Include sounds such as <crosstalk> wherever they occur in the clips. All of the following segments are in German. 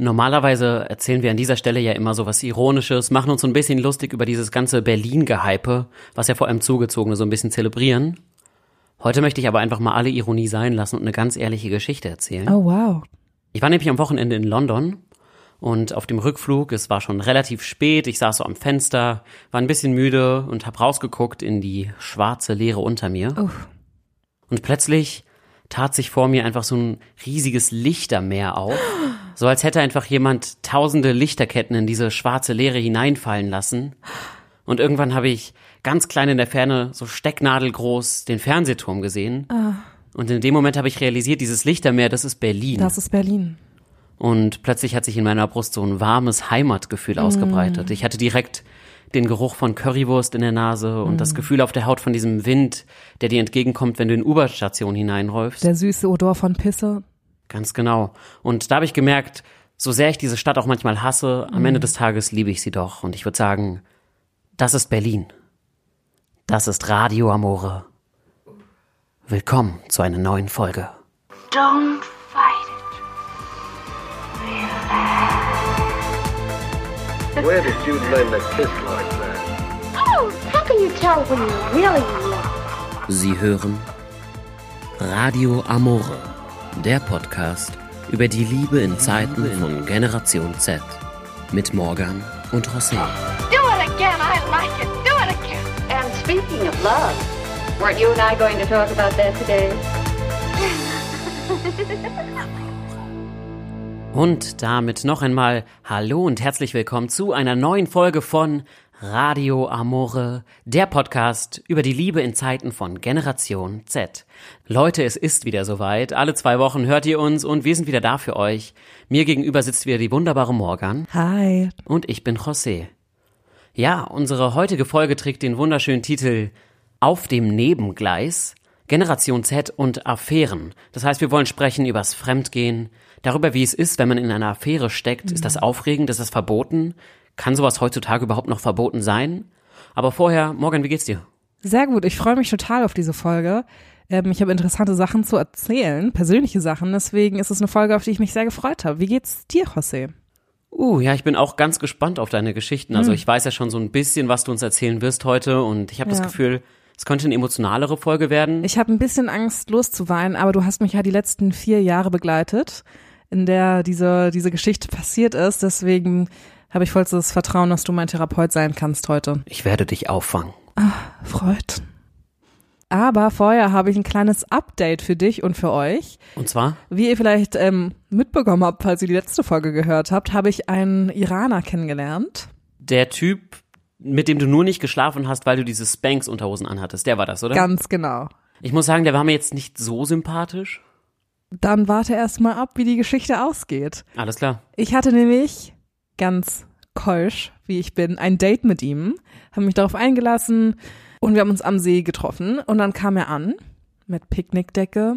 Normalerweise erzählen wir an dieser Stelle ja immer so was Ironisches, machen uns so ein bisschen lustig über dieses ganze Berlin-Gehype, was ja vor allem Zugezogene so ein bisschen zelebrieren. Heute möchte ich aber einfach mal alle Ironie sein lassen und eine ganz ehrliche Geschichte erzählen. Oh, wow. Ich war nämlich am Wochenende in London und auf dem Rückflug, es war schon relativ spät, ich saß so am Fenster, war ein bisschen müde und hab rausgeguckt in die schwarze Leere unter mir. Uff. Und plötzlich tat sich vor mir einfach so ein riesiges Lichtermeer auf. So als hätte einfach jemand tausende Lichterketten in diese schwarze Leere hineinfallen lassen. Und irgendwann habe ich ganz klein in der Ferne, so stecknadelgroß, den Fernsehturm gesehen. Und in dem Moment habe ich realisiert, dieses Lichtermeer, das ist Berlin. Das ist Berlin. Und plötzlich hat sich in meiner Brust so ein warmes Heimatgefühl ausgebreitet. Ich hatte direkt den Geruch von Currywurst in der Nase und das Gefühl auf der Haut von diesem Wind, der dir entgegenkommt, wenn du in U-Bahn-Station hineinläufst. Der süße Odor von Pisse. Ganz genau. Und da habe ich gemerkt, so sehr ich diese Stadt auch manchmal hasse, am Ende des Tages liebe ich sie doch. Und ich würde sagen, das ist Berlin. Das ist Radio Amore. Willkommen zu einer neuen Folge. Don't fight it. Where did you learn to kiss like that? Oh, how can you tell when you're really love? Sie hören Radio Amore, der Podcast über die Liebe in Zeiten von Generation Z mit Morgan und José. Do it again. I like it. Do it again. And speaking of love, weren't you and I going to talk about that today? <laughs> Und damit noch einmal Hallo und herzlich willkommen zu einer neuen Folge von Radio Amore, der Podcast über die Liebe in Zeiten von Generation Z. Leute, es ist wieder soweit. Alle zwei Wochen hört ihr uns und wir sind wieder da für euch. Mir gegenüber sitzt wieder die wunderbare Morgan Hi. und ich bin José. Ja, unsere heutige Folge trägt den wunderschönen Titel Auf dem Nebengleis, Generation Z und Affären. Das heißt, wir wollen sprechen übers Fremdgehen, darüber, wie es ist, wenn man in einer Affäre steckt. Ist das aufregend? Ist das verboten? Kann sowas heutzutage überhaupt noch verboten sein? Aber vorher, Morgan, wie geht's dir? Sehr gut. Ich freue mich total auf diese Folge. Ähm, ich habe interessante Sachen zu erzählen, persönliche Sachen. Deswegen ist es eine Folge, auf die ich mich sehr gefreut habe. Wie geht's dir, José? Uh, ja, ich bin auch ganz gespannt auf deine Geschichten. Also ich weiß ja schon so ein bisschen, was du uns erzählen wirst heute und ich habe das Ja. Gefühl, es könnte eine emotionalere Folge werden. Ich habe ein bisschen Angst, loszuweinen, aber du hast mich ja die letzten vier Jahre begleitet, in der diese, diese Geschichte <laughs> passiert ist. Deswegen habe ich vollstes Vertrauen, dass du mein Therapeut sein kannst heute. Ich werde dich auffangen. Freut. Aber vorher habe ich ein kleines Update für dich und für euch. Und zwar? Wie ihr vielleicht ähm, mitbekommen habt, falls ihr die letzte Folge gehört habt, habe ich einen Iraner kennengelernt. Der Typ, mit dem du nur nicht geschlafen hast, weil du diese Spanks-Unterhosen anhattest, der war das, oder? Ganz genau. Ich muss sagen, der war mir jetzt nicht so sympathisch. Dann warte erst mal ab, wie die Geschichte ausgeht. Alles klar. Ich hatte nämlich ganz keusch, wie ich bin, ein Date mit ihm, haben mich darauf eingelassen und wir haben uns am See getroffen und dann kam er an mit Picknickdecke,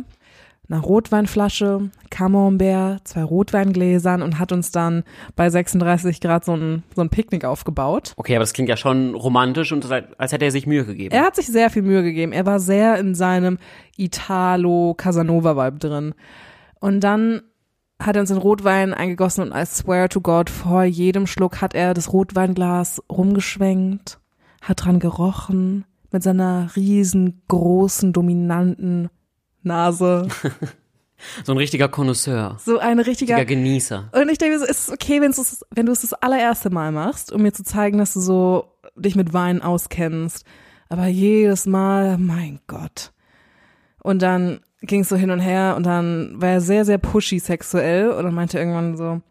einer Rotweinflasche, Camembert, zwei Rotweingläsern und hat uns dann bei 36 Grad so ein, so ein Picknick aufgebaut. Okay, aber das klingt ja schon romantisch und als hätte er sich Mühe gegeben. Er hat sich sehr viel Mühe gegeben. Er war sehr in seinem Italo-Casanova-Vibe drin. Und dann hat er uns den Rotwein eingegossen und I swear to God, vor jedem Schluck hat er das Rotweinglas rumgeschwenkt, hat dran gerochen, mit seiner riesengroßen, dominanten Nase. <laughs> So ein richtiger Connoisseur. So ein richtiger, Richtiger Genießer. und ich denke, es ist okay, wenn du es, wenn du es das allererste Mal machst, um mir zu zeigen, dass du so dich mit Wein auskennst. Aber jedes Mal, mein Gott. Und dann ging es so hin und her und dann war er sehr, sehr pushy sexuell und dann meinte er irgendwann so,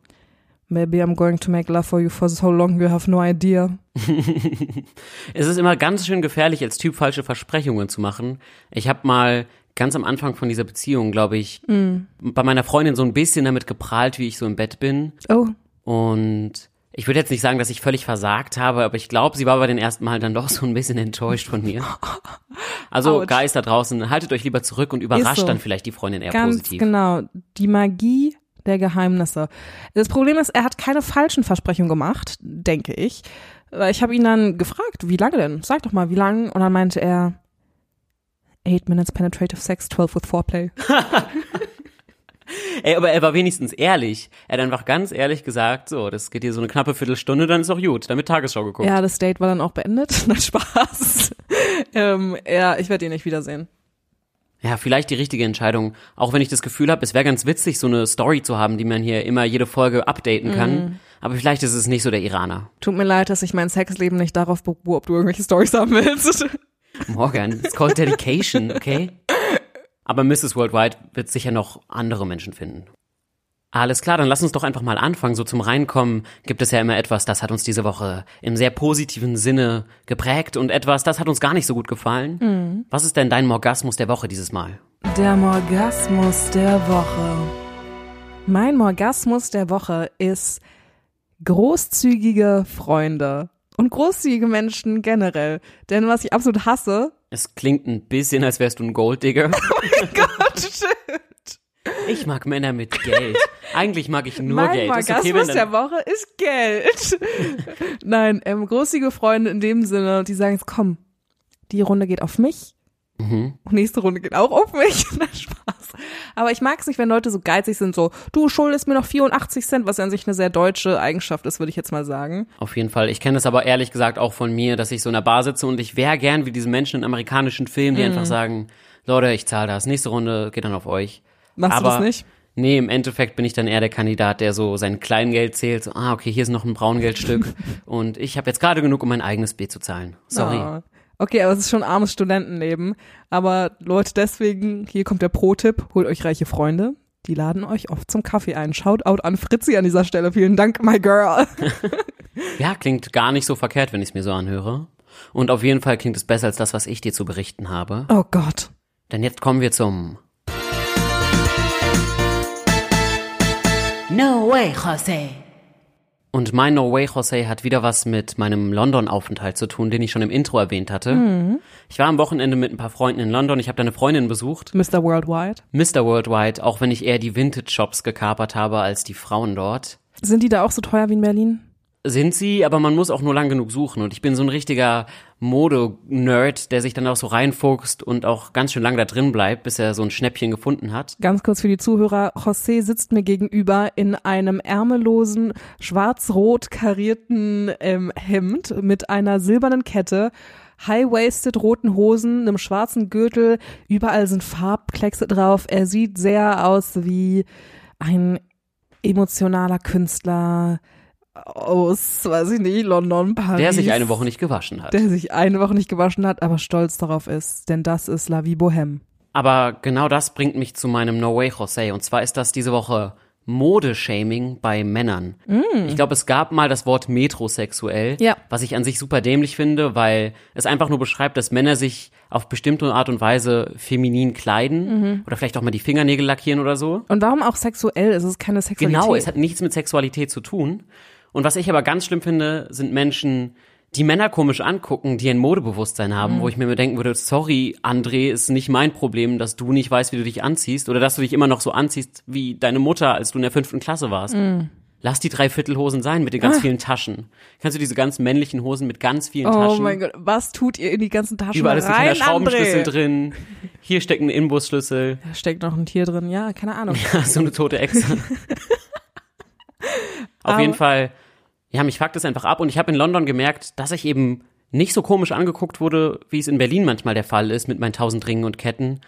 Maybe I'm going to make love for you for so long, you have no idea. <laughs> Es ist immer ganz schön gefährlich, als Typ falsche Versprechungen zu machen. Ich habe mal ganz am Anfang von dieser Beziehung, glaube ich, bei meiner Freundin so ein bisschen damit geprahlt, wie ich so im Bett bin. Oh, Und ich würde jetzt nicht sagen, dass ich völlig versagt habe, aber ich glaube, sie war bei den ersten Mal dann doch so ein bisschen enttäuscht von mir. <laughs> Also Autsch. Guys da draußen, haltet euch lieber zurück und überrascht so. dann vielleicht die Freundin eher ganz positiv. genau. Die Magie der Geheimnisse. Das Problem ist, er hat keine falschen Versprechungen gemacht, denke ich. Ich habe ihn dann gefragt, wie lange denn? Sag doch mal, wie lange? Und dann meinte er, eight minutes penetrative sex, 12 with foreplay. <laughs> Ey, aber er war wenigstens ehrlich. Er hat einfach ganz ehrlich gesagt, so, das geht hier so eine knappe Viertelstunde, dann ist auch gut. Dann wird Tagesschau geguckt. Ja, das Date war dann auch beendet. <laughs> Na Spaß. <laughs> ähm, ja, ich werde ihn nicht wiedersehen. Ja, vielleicht die richtige Entscheidung. Auch wenn ich das Gefühl habe, es wäre ganz witzig, so eine Story zu haben, die man hier immer jede Folge updaten kann. Mhm. Aber vielleicht ist es nicht so der Iraner. Tut mir leid, dass ich mein Sexleben nicht darauf beruhe, ob du irgendwelche Stories haben willst. Morgan, it's called dedication, okay? Aber Mrs. Worldwide wird sicher noch andere Menschen finden. Alles klar, dann lass uns doch einfach mal anfangen. So zum Reinkommen gibt es ja immer etwas, das hat uns diese Woche im sehr positiven Sinne geprägt und etwas, das hat uns gar nicht so gut gefallen. Was ist denn dein Morgasmus der Woche dieses Mal? Der Morgasmus der Woche. Mein Morgasmus der Woche ist großzügige Freunde und großzügige Menschen generell. Denn was ich absolut hasse, Es klingt ein bisschen, als wärst du ein Golddigger. <laughs> <laughs> Gott, shit. Ich mag Männer mit Geld. Eigentlich mag ich nur mein Geld. Ist Morgasmus okay, der Woche ist Geld. <laughs> Nein, ähm, großzügige Freunde in dem Sinne, die sagen jetzt, komm, die Runde geht auf mich. Mhm. Und nächste Runde geht auch auf mich. <laughs> Na, Spaß. Aber ich mag es nicht, wenn Leute so geizig sind, so, du schuldest mir noch 84 Cent, was ja an sich eine sehr deutsche Eigenschaft ist, würde ich jetzt mal sagen. Auf jeden Fall. Ich kenne das aber ehrlich gesagt auch von mir, dass ich so in der Bar sitze und ich wäre gern wie diese Menschen in amerikanischen Filmen, Mhm. die einfach sagen, Leute, ich zahle das. Nächste Runde geht dann auf euch. Machst aber du das nicht? Nee, im Endeffekt bin ich dann eher der Kandidat, der so sein Kleingeld zählt. So, ah, okay, hier ist noch ein Braungeldstück <laughs> und ich habe jetzt gerade genug, um mein eigenes B zu zahlen. Sorry. Ah. Okay, aber es ist schon armes Studentenleben. Aber Leute, deswegen, hier kommt der Pro-Tipp, holt euch reiche Freunde. Die laden euch oft zum Kaffee ein. Shoutout an Fritzi an dieser Stelle. Vielen Dank, my girl. <laughs> Ja, klingt gar nicht so verkehrt, wenn ich es mir so anhöre. Und auf jeden Fall klingt es besser als das, was ich dir zu berichten habe. Oh Gott. Denn jetzt kommen wir zum No way, Jose. Und mein No way, Jose hat wieder was mit meinem London-Aufenthalt zu tun, den ich schon im Intro erwähnt hatte. Ich war am Wochenende mit ein paar Freunden in London. Ich habe da eine Freundin besucht, Mr. Worldwide. Mr. Worldwide, auch wenn ich eher die Vintage-Shops gekapert habe als die Frauen dort. Sind die da auch so teuer wie in Berlin? Sind sie, aber man muss auch nur lang genug suchen. Und ich bin so ein richtiger Mode-Nerd, der sich dann auch so reinfuchst und auch ganz schön lang da drin bleibt, bis er so ein Schnäppchen gefunden hat. Ganz kurz für die Zuhörer. José sitzt mir gegenüber in einem ärmellosen, schwarz-rot karierten ähm, Hemd mit einer silbernen Kette, high-waisted roten Hosen, einem schwarzen Gürtel, überall sind Farbkleckse drauf. Er sieht sehr aus wie ein emotionaler Künstler aus, weiß ich nicht, London, Paris. Der sich eine Woche nicht gewaschen hat. Der sich eine Woche nicht gewaschen hat, aber stolz darauf ist. Denn das ist La Vie Bohème. Aber genau das bringt mich zu meinem No Way Jose. Und zwar ist das diese Woche Modeshaming bei Männern. Ich glaube, es gab mal das Wort metrosexuell, Ja. was ich an sich super dämlich finde, weil es einfach nur beschreibt, dass Männer sich auf bestimmte Art und Weise feminin kleiden oder vielleicht auch mal die Fingernägel lackieren oder so. Und warum auch sexuell? Es ist keine Sexualität. Genau, es hat nichts mit Sexualität zu tun. Und was ich aber ganz schlimm finde, sind Menschen, die Männer komisch angucken, die ein Modebewusstsein haben, wo ich mir immer denken würde, sorry, André, ist nicht mein Problem, dass du nicht weißt, wie du dich anziehst oder dass du dich immer noch so anziehst wie deine Mutter, als du in der fünften Klasse warst. Lass die Dreiviertelhosen sein mit den ganz vielen Taschen. Kannst du diese ganz männlichen Hosen mit ganz vielen Oh Taschen? mein Gott, was tut ihr in die ganzen Taschen Überall ist ein kleiner Schraubenschlüssel André? drin. Hier steckt ein Inbusschlüssel. Da steckt noch ein Tier drin, ja, keine Ahnung. <laughs> so eine tote Echse. <laughs> Auf jeden Fall, ja, mich fuckt es einfach ab und ich habe in London gemerkt, dass ich eben nicht so komisch angeguckt wurde, wie es in Berlin manchmal der Fall ist mit meinen tausend Ringen und Ketten.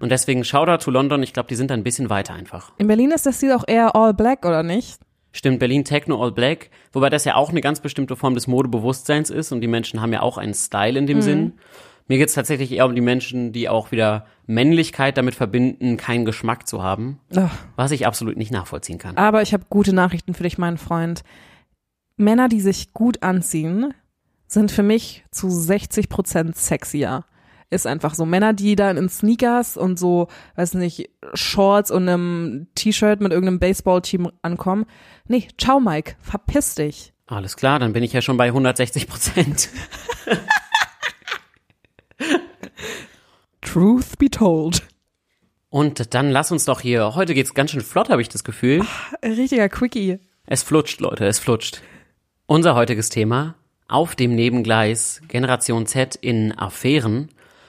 Und deswegen Shoutout to London, ich glaube, die sind da ein bisschen weiter einfach. In Berlin ist der Stil auch eher all black, oder nicht? Stimmt, Berlin Techno All Black, wobei das ja auch eine ganz bestimmte Form des Modebewusstseins ist und die Menschen haben ja auch einen Style in dem Sinn. Mir geht's tatsächlich eher um die Menschen, die auch wieder Männlichkeit damit verbinden, keinen Geschmack zu haben, Ach, was ich absolut nicht nachvollziehen kann. aber ich habe gute Nachrichten für dich, mein Freund. Männer, die sich gut anziehen, sind für mich zu 60 Prozent sexier. Ist einfach so. Männer, die dann in Sneakers und so, weiß nicht, Shorts und einem T-Shirt mit irgendeinem Baseballteam ankommen. Nee, ciao Mike, verpiss dich. Alles klar, dann bin ich ja schon bei 160 Prozent. <laughs> Truth be told. Und dann lass uns doch hier, heute geht's ganz schön flott, habe ich das Gefühl. Richtiger Quickie. Es flutscht, Leute, es flutscht. Unser heutiges Thema, auf dem Nebengleis, Generation Z in Affären.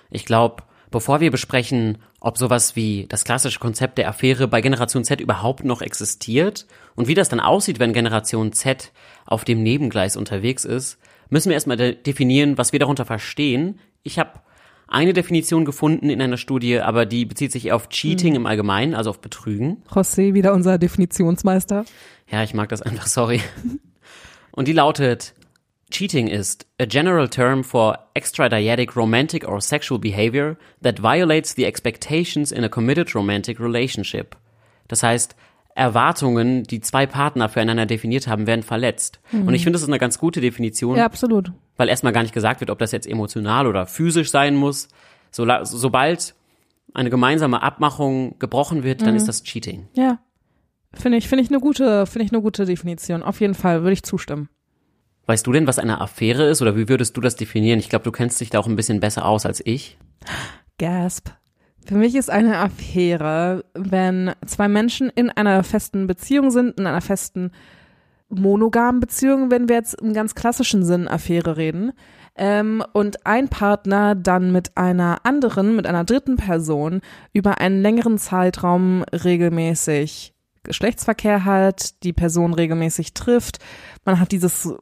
Ich glaube, bevor wir besprechen, ob sowas wie das klassische Konzept der Affäre bei Generation Z überhaupt noch existiert und wie das dann aussieht, wenn Generation Z auf dem Nebengleis unterwegs ist, müssen wir erstmal de definieren, was wir darunter verstehen. Ich habe eine Definition gefunden in einer Studie, aber die bezieht sich eher auf Cheating im Allgemeinen, also auf Betrügen. José, wieder unser Definitionsmeister. Ja, ich mag das einfach, sorry. Und die lautet, Cheating ist a general term for extradiatic romantic or sexual behavior that violates the expectations in a committed romantic relationship. Das heißt, Erwartungen, die zwei Partner füreinander definiert haben, werden verletzt. Und ich finde, das ist eine ganz gute Definition, Ja, absolut. Weil erstmal gar nicht gesagt wird, ob das jetzt emotional oder physisch sein muss. So, sobald eine gemeinsame Abmachung gebrochen wird, dann ist das Cheating. Ja. Finde ich, finde ich eine gute, finde ich eine gute Definition. Auf jeden Fall würde ich zustimmen. Weißt du denn, was eine Affäre ist oder wie würdest du das definieren? Ich glaube, du kennst dich da auch ein bisschen besser aus als ich. Gasp. Für mich ist eine Affäre, wenn zwei Menschen in einer festen Beziehung sind, in einer festen monogamen Beziehung, wenn wir jetzt im ganz klassischen Sinn Affäre reden, ähm, und ein Partner dann mit einer anderen, mit einer dritten Person über einen längeren Zeitraum regelmäßig Geschlechtsverkehr hat, die Person regelmäßig trifft. Man hat dieses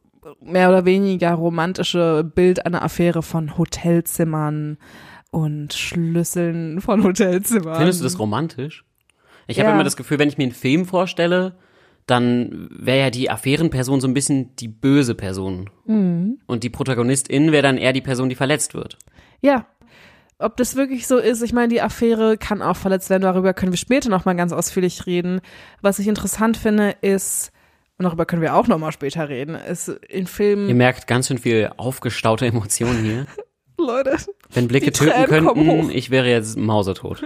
mehr oder weniger romantische Bild einer Affäre von Hotelzimmern und Schlüsseln von Hotelzimmern. Findest du das romantisch? Ich Ja. habe immer das Gefühl, wenn ich mir einen Film vorstelle, dann wäre ja die Affärenperson so ein bisschen die böse Person. Mhm. Und die Protagonistin wäre dann eher die Person, die verletzt wird. Ja. Ob das wirklich so ist, ich meine, die Affäre kann auch verletzt werden, darüber können wir später nochmal ganz ausführlich reden. Was ich interessant finde, ist, und darüber können wir auch nochmal später reden, ist in Ihr Filmen, merkt ganz schön viel aufgestaute Emotionen hier. <laughs> Leute, Wenn Blicke töten könnten, ich wäre jetzt mausetot.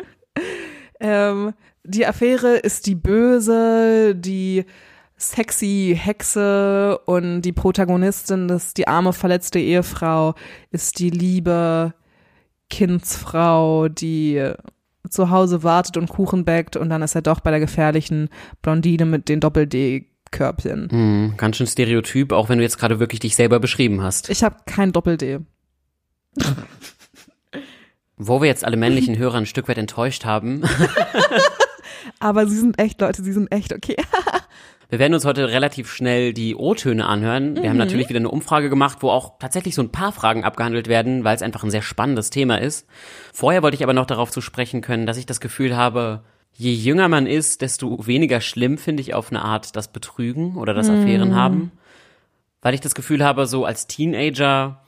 <laughs> ähm, die Affäre ist die Böse, die sexy Hexe und die Protagonistin, das die arme verletzte Ehefrau, ist die liebe Kindsfrau, die zu Hause wartet und Kuchen backt und dann ist er doch bei der gefährlichen Blondine mit den Doppel-D-Körbchen. Hm, ganz schön Stereotyp, auch wenn du jetzt gerade wirklich dich selber beschrieben hast. Ich habe kein Doppel-D. Wo wir jetzt alle männlichen Hörer ein Stück weit enttäuscht haben, <laughs> Aber sie sind echt, Leute, sie sind echt okay. <laughs> Wir werden uns heute relativ schnell die O-Töne anhören. Wir haben natürlich wieder eine Umfrage gemacht, wo auch tatsächlich so ein paar Fragen abgehandelt werden, weil es einfach ein sehr spannendes Thema ist. Vorher wollte ich aber noch darauf zu sprechen können, dass ich das Gefühl habe, je jünger man ist, desto weniger schlimm finde ich auf eine Art das Betrügen oder das Affären haben. Weil ich das Gefühl habe, so als Teenager,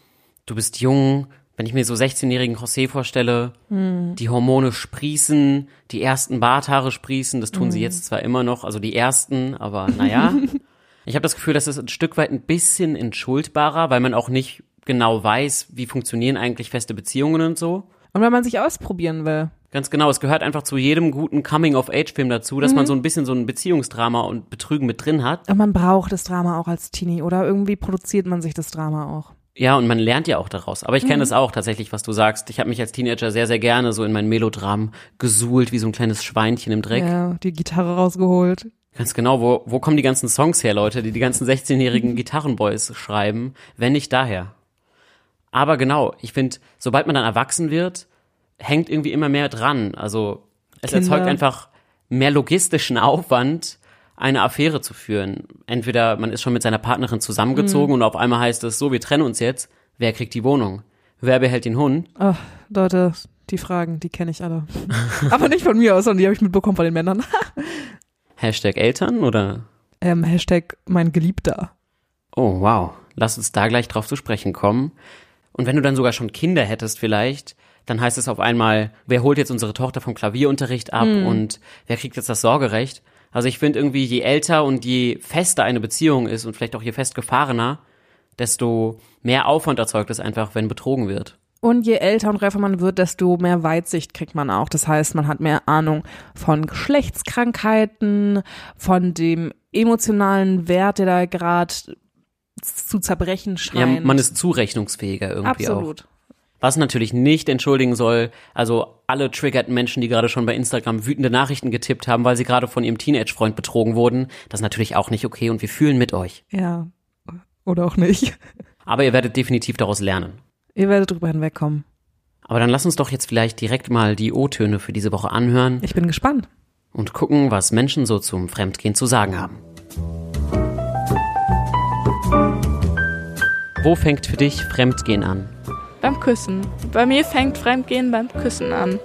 du bist jung, wenn ich mir so 16-jährigen José vorstelle, die Hormone sprießen, die ersten Barthaare sprießen, das tun sie jetzt zwar immer noch, also die ersten, aber naja. <laughs> ich habe das Gefühl, das ist ein Stück weit ein bisschen entschuldbarer, weil man auch nicht genau weiß, wie funktionieren eigentlich feste Beziehungen und so. Und wenn man sich ausprobieren will. Ganz genau, es gehört einfach zu jedem guten Coming-of-Age-Film dazu, dass man so ein bisschen so ein Beziehungsdrama und Betrügen mit drin hat. Und man braucht das Drama auch als Teenie oder irgendwie produziert man sich das Drama auch. Ja, und man lernt ja auch daraus. Aber ich kenne das auch tatsächlich, was du sagst. Ich habe mich als Teenager sehr, sehr gerne so in mein Melodram gesuhlt, wie so ein kleines Schweinchen im Dreck. Ja, die Gitarre rausgeholt. Ganz genau, wo, wo kommen die ganzen Songs her, Leute, die die ganzen 16-jährigen Gitarrenboys schreiben, wenn nicht daher? Aber genau, ich finde, sobald man dann erwachsen wird, hängt irgendwie immer mehr dran. Also es Kinder. erzeugt einfach mehr logistischen Aufwand, eine Affäre zu führen. Entweder man ist schon mit seiner Partnerin zusammengezogen und auf einmal heißt es so, wir trennen uns jetzt. Wer kriegt die Wohnung? Wer behält den Hund? Ach, Leute, die Fragen, die kenne ich alle. <laughs> Aber nicht von mir aus, sondern die habe ich mitbekommen von den Männern. <laughs> Hashtag Eltern oder? ähm, Hashtag mein Geliebter. Oh, wow. Lass uns da gleich drauf zu sprechen kommen. Und wenn du dann sogar schon Kinder hättest vielleicht, dann heißt es auf einmal, wer holt jetzt unsere Tochter vom Klavierunterricht ab und wer kriegt jetzt das Sorgerecht? Also ich finde irgendwie, je älter und je fester eine Beziehung ist und vielleicht auch je festgefahrener, desto mehr Aufwand erzeugt es einfach, wenn betrogen wird. Und je älter und reifer man wird, desto mehr Weitsicht kriegt man auch. Das heißt, man hat mehr Ahnung von Geschlechtskrankheiten, von dem emotionalen Wert, der da gerade zu zerbrechen Ja, scheint. man ist zurechnungsfähiger irgendwie auch. Absolut. Was natürlich nicht entschuldigen soll, also alle triggerten Menschen, die gerade schon bei Instagram wütende Nachrichten getippt haben, weil sie gerade von ihrem Teenage-Freund betrogen wurden, das ist natürlich auch nicht okay und wir fühlen mit euch. Ja. Oder auch nicht. Aber ihr werdet definitiv daraus lernen. Ihr werdet drüber hinwegkommen. Aber dann lass uns doch jetzt vielleicht direkt mal die O-Töne für diese Woche anhören Ich bin gespannt. und gucken, was Menschen so zum Fremdgehen zu sagen haben. Wo fängt für dich Fremdgehen an? Beim Küssen. Bei mir fängt Fremdgehen beim Küssen an.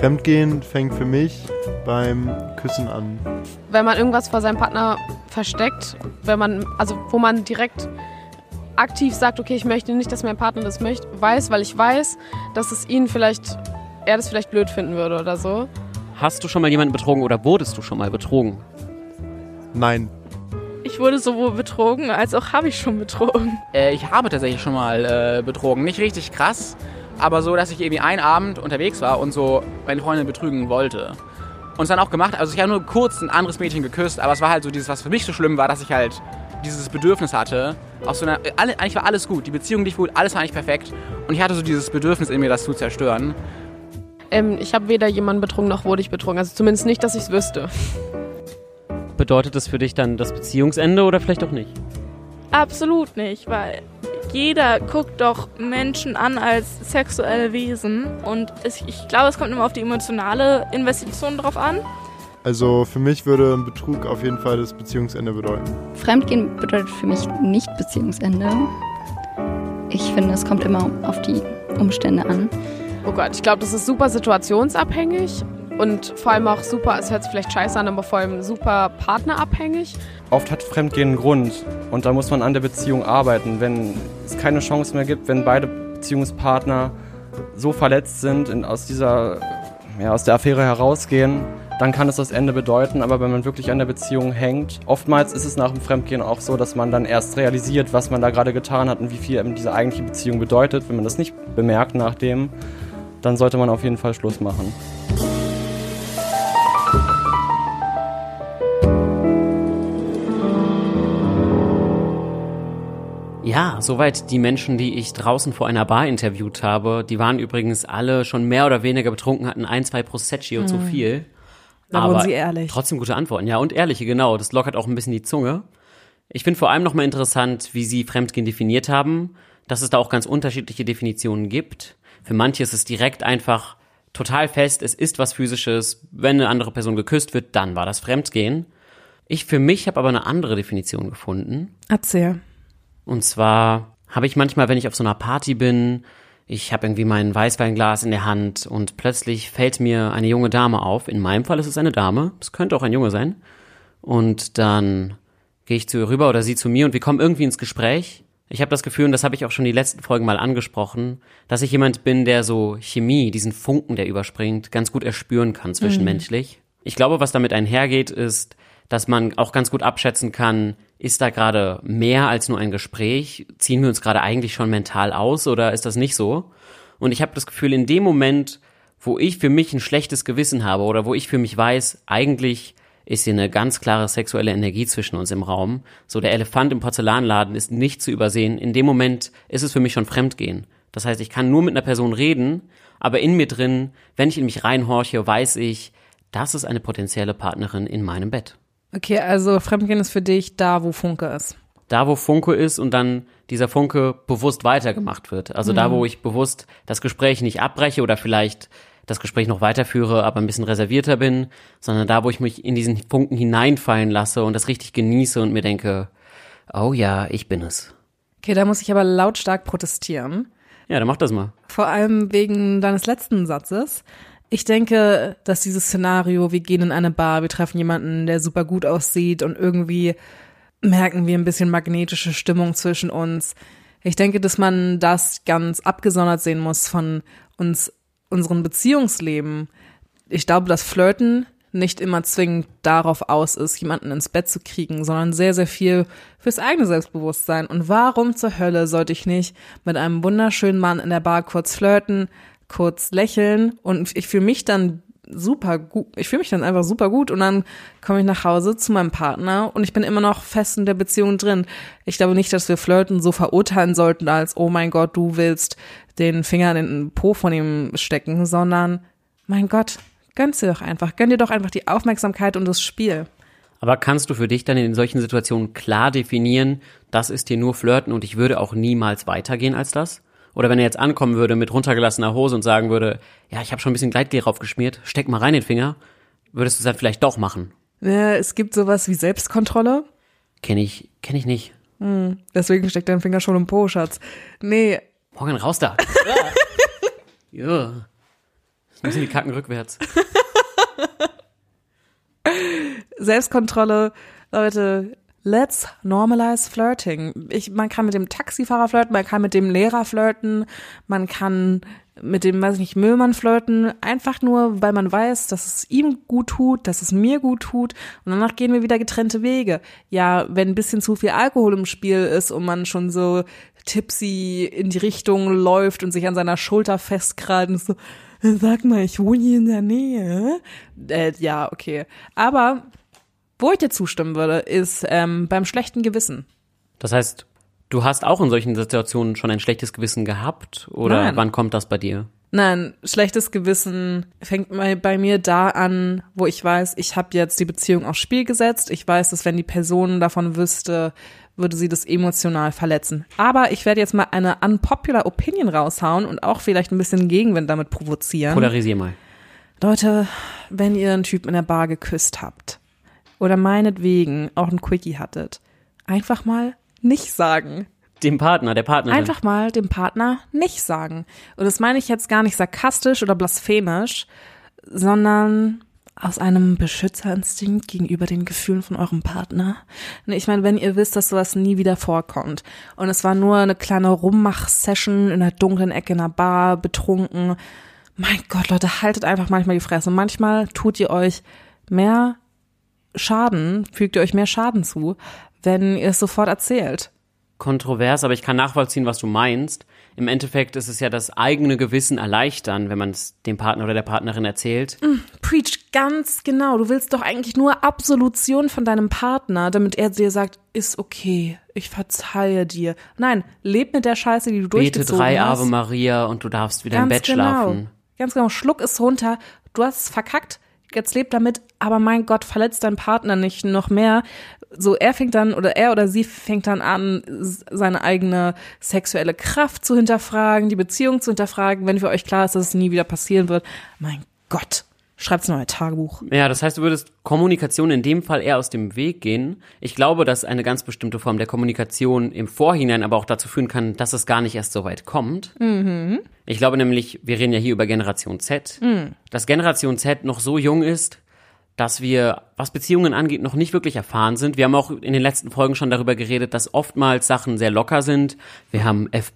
Fremdgehen fängt für mich beim Küssen an. wenn man irgendwas vor seinem Partner versteckt, wenn man, also wo man direkt aktiv sagt, okay, ich möchte nicht, dass mein Partner das möchte, weiß, weil ich weiß, dass es ihn vielleicht, er das vielleicht blöd finden würde oder so. Hast du schon mal jemanden betrogen oder wurdest du schon mal betrogen? Nein. Ich wurde sowohl betrogen, als auch habe ich schon betrogen. Äh, ich habe tatsächlich schon mal äh, betrogen. Nicht richtig krass, aber so, dass ich irgendwie einen Abend unterwegs war und so meine Freundin betrügen wollte. Und es dann auch gemacht. Also ich habe nur kurz ein anderes Mädchen geküsst, aber es war halt so dieses, was für mich so schlimm war, dass ich halt dieses Bedürfnis hatte. Aus so einer, alle, eigentlich war alles gut. Die Beziehung lief gut, alles war eigentlich perfekt. Und ich hatte so dieses Bedürfnis in mir, das zu zerstören. Ähm, ich habe weder jemanden betrogen noch wurde ich betrogen. Also zumindest nicht, dass ich es wüsste. Bedeutet das für dich dann das Beziehungsende oder vielleicht auch nicht? Absolut nicht, weil jeder guckt doch Menschen an als sexuelle Wesen. Und es, ich glaube, es kommt immer auf die emotionale Investition drauf an. Also für mich würde ein Betrug auf jeden Fall das Beziehungsende bedeuten. Fremdgehen bedeutet für mich nicht Beziehungsende. Ich finde, es kommt immer auf die Umstände an. Oh Gott, ich glaube, das ist super situationsabhängig und vor allem auch super, es hört sich vielleicht scheiße an, aber vor allem super partnerabhängig. Oft hat Fremdgehen einen Grund und da muss man an der Beziehung arbeiten. Wenn es keine Chance mehr gibt, wenn beide Beziehungspartner so verletzt sind und aus dieser, ja, aus der Affäre herausgehen, dann kann es das Ende bedeuten. Aber wenn man wirklich an der Beziehung hängt, oftmals ist es nach dem Fremdgehen auch so, dass man dann erst realisiert, was man da gerade getan hat und wie viel eben diese eigentliche Beziehung bedeutet. Wenn man das nicht bemerkt nachdem, dann sollte man auf jeden Fall Schluss machen. Ja, soweit die Menschen, die ich draußen vor einer Bar interviewt habe. Die waren übrigens alle schon mehr oder weniger betrunken, hatten ein, zwei Prosecco zu viel. Da wurden sie ehrlich. Trotzdem gute Antworten, ja, und ehrliche, genau. Das lockert auch ein bisschen die Zunge. Ich finde vor allem nochmal interessant, wie sie Fremdgehen definiert haben, dass es da auch ganz unterschiedliche Definitionen gibt. Für manche ist es direkt einfach total fest, es ist was Physisches. Wenn eine andere Person geküsst wird, dann war das Fremdgehen. Ich für mich habe aber eine andere Definition gefunden. Erzähl. Und zwar habe ich manchmal, wenn ich auf so einer Party bin, ich habe irgendwie mein Weißweinglas in der Hand und plötzlich fällt mir eine junge Dame auf. In meinem Fall ist es eine Dame, es könnte auch ein Junge sein. Und dann gehe ich zu ihr rüber oder sie zu mir und wir kommen irgendwie ins Gespräch. Ich habe das Gefühl, und das habe ich auch schon die letzten Folgen mal angesprochen, dass ich jemand bin, der so Chemie, diesen Funken, der überspringt, ganz gut erspüren kann zwischenmenschlich. Ich glaube, was damit einhergeht, ist, dass man auch ganz gut abschätzen kann, ist da gerade mehr als nur ein Gespräch? Ziehen wir uns gerade eigentlich schon mental aus oder ist das nicht so? Und ich habe das Gefühl, in dem Moment, wo ich für mich ein schlechtes Gewissen habe oder wo ich für mich weiß, eigentlich ist hier eine ganz klare sexuelle Energie zwischen uns im Raum. So der Elefant im Porzellanladen ist nicht zu übersehen. In dem Moment ist es für mich schon Fremdgehen. Das heißt, ich kann nur mit einer Person reden, aber in mir drin, wenn ich in mich reinhorche, weiß ich, das ist eine potenzielle Partnerin in meinem Bett. Okay, also Fremdgehen ist für dich da, wo Funke ist. Da, wo Funke ist und dann dieser Funke bewusst weitergemacht wird. Also da, wo ich bewusst das Gespräch nicht abbreche oder vielleicht das Gespräch noch weiterführe, aber ein bisschen reservierter bin, sondern da, wo ich mich in diesen Funken hineinfallen lasse und das richtig genieße und mir denke, oh ja, ich bin es. Okay, da muss ich aber lautstark protestieren. Ja, dann mach das mal. Vor allem wegen deines letzten Satzes. Ich denke, dass dieses Szenario, wir gehen in eine Bar, wir treffen jemanden, der super gut aussieht und irgendwie merken wir ein bisschen magnetische Stimmung zwischen uns. Ich denke, dass man das ganz abgesondert sehen muss von uns, unserem Beziehungsleben. Ich glaube, dass Flirten nicht immer zwingend darauf aus ist, jemanden ins Bett zu kriegen, sondern sehr, sehr viel fürs eigene Selbstbewusstsein. Und warum zur Hölle sollte ich nicht mit einem wunderschönen Mann in der Bar kurz flirten, kurz lächeln und ich fühle mich dann super gut, ich fühle mich dann einfach super gut und dann komme ich nach Hause zu meinem Partner und ich bin immer noch fest in der Beziehung drin. Ich glaube nicht, dass wir Flirten so verurteilen sollten als, oh mein Gott, du willst den Finger in den Po von ihm stecken, sondern, mein Gott, gönn's dir doch einfach, gönn dir doch einfach die Aufmerksamkeit und das Spiel. Aber kannst du für dich dann in solchen Situationen klar definieren, das ist hier nur Flirten und ich würde auch niemals weitergehen als das? Oder wenn er jetzt ankommen würde mit runtergelassener Hose und sagen würde, ja, ich habe schon ein bisschen Gleitgel draufgeschmiert, steck mal rein den Finger, würdest du es dann vielleicht doch machen. Ja, es gibt sowas wie Selbstkontrolle. Kenn ich, kenn ich nicht. Hm, deswegen steckt dein Finger schon im Po, Schatz. Nee, Morgen raus da. <laughs> ja. Jetzt müssen die kacken rückwärts. <laughs> Selbstkontrolle, Leute, let's normalize flirting. Ich, man kann mit dem Taxifahrer flirten, man kann mit dem Lehrer flirten, man kann mit dem, weiß ich nicht, Müllmann flirten, einfach nur, weil man weiß, dass es ihm gut tut, dass es mir gut tut und danach gehen wir wieder getrennte Wege. Ja, wenn ein bisschen zu viel Alkohol im Spiel ist und man schon so tipsy in die Richtung läuft und sich an seiner Schulter festkrallt und so, sag mal, ich wohne hier in der Nähe. Äh, ja, okay. Aber wo ich dir zustimmen würde, ist ähm, beim schlechten Gewissen. Das heißt, du hast auch in solchen Situationen schon ein schlechtes Gewissen gehabt? Oder Nein. wann kommt das bei dir? Nein, schlechtes Gewissen fängt bei bei mir da an, wo ich weiß, ich habe jetzt die Beziehung aufs Spiel gesetzt. Ich weiß, dass wenn die Person davon wüsste, würde sie das emotional verletzen. Aber ich werde jetzt mal eine unpopular Opinion raushauen und auch vielleicht ein bisschen Gegenwind damit provozieren. Polarisier mal. Leute, wenn ihr einen Typen in der Bar geküsst habt oder meinetwegen auch einen Quickie hattet, einfach mal nicht sagen. Dem Partner, der Partnerin. Einfach mal dem Partner nicht sagen. Und das meine ich jetzt gar nicht sarkastisch oder blasphemisch, sondern aus einem Beschützerinstinkt gegenüber den Gefühlen von eurem Partner. Ne, Ich meine, wenn ihr wisst, dass sowas nie wieder vorkommt und es war nur eine kleine Rummach-Session in einer dunklen Ecke in einer Bar, betrunken. Mein Gott, Leute, haltet einfach manchmal die Fresse. Manchmal tut ihr euch mehr Schaden, fügt ihr euch mehr Schaden zu, wenn ihr es sofort erzählt. Kontrovers, aber ich kann nachvollziehen, was du meinst. Im Endeffekt ist es ja das eigene Gewissen erleichtern, wenn man es dem Partner oder der Partnerin erzählt. Preach, ganz genau. Du willst doch eigentlich nur Absolution von deinem Partner, damit er dir sagt, ist okay, ich verzeihe dir. Nein, leb mit der Scheiße, die du Bete durchgezogen drei hast. Ave Maria und du darfst wieder im Ganz Bett genau. schlafen. Ganz genau. Schluck es runter. Du hast es verkackt. Jetzt leb damit. Aber mein Gott, verletzt deinen Partner nicht noch mehr. So, er fängt dann, oder er oder sie fängt dann an, seine eigene sexuelle Kraft zu hinterfragen, die Beziehung zu hinterfragen, wenn für euch klar ist, dass es nie wieder passieren wird. Mein Gott. Schreibt's in euer Tagebuch. Ja, das heißt, du würdest Kommunikation in dem Fall eher aus dem Weg gehen. Ich glaube, dass eine ganz bestimmte Form der Kommunikation im Vorhinein aber auch dazu führen kann, dass es gar nicht erst so weit kommt. Ich glaube nämlich, wir reden ja hier über Generation Z, dass Generation Z noch so jung ist, dass wir, was Beziehungen angeht, noch nicht wirklich erfahren sind. Wir haben auch in den letzten Folgen schon darüber geredet, dass oftmals Sachen sehr locker sind. Wir haben F+,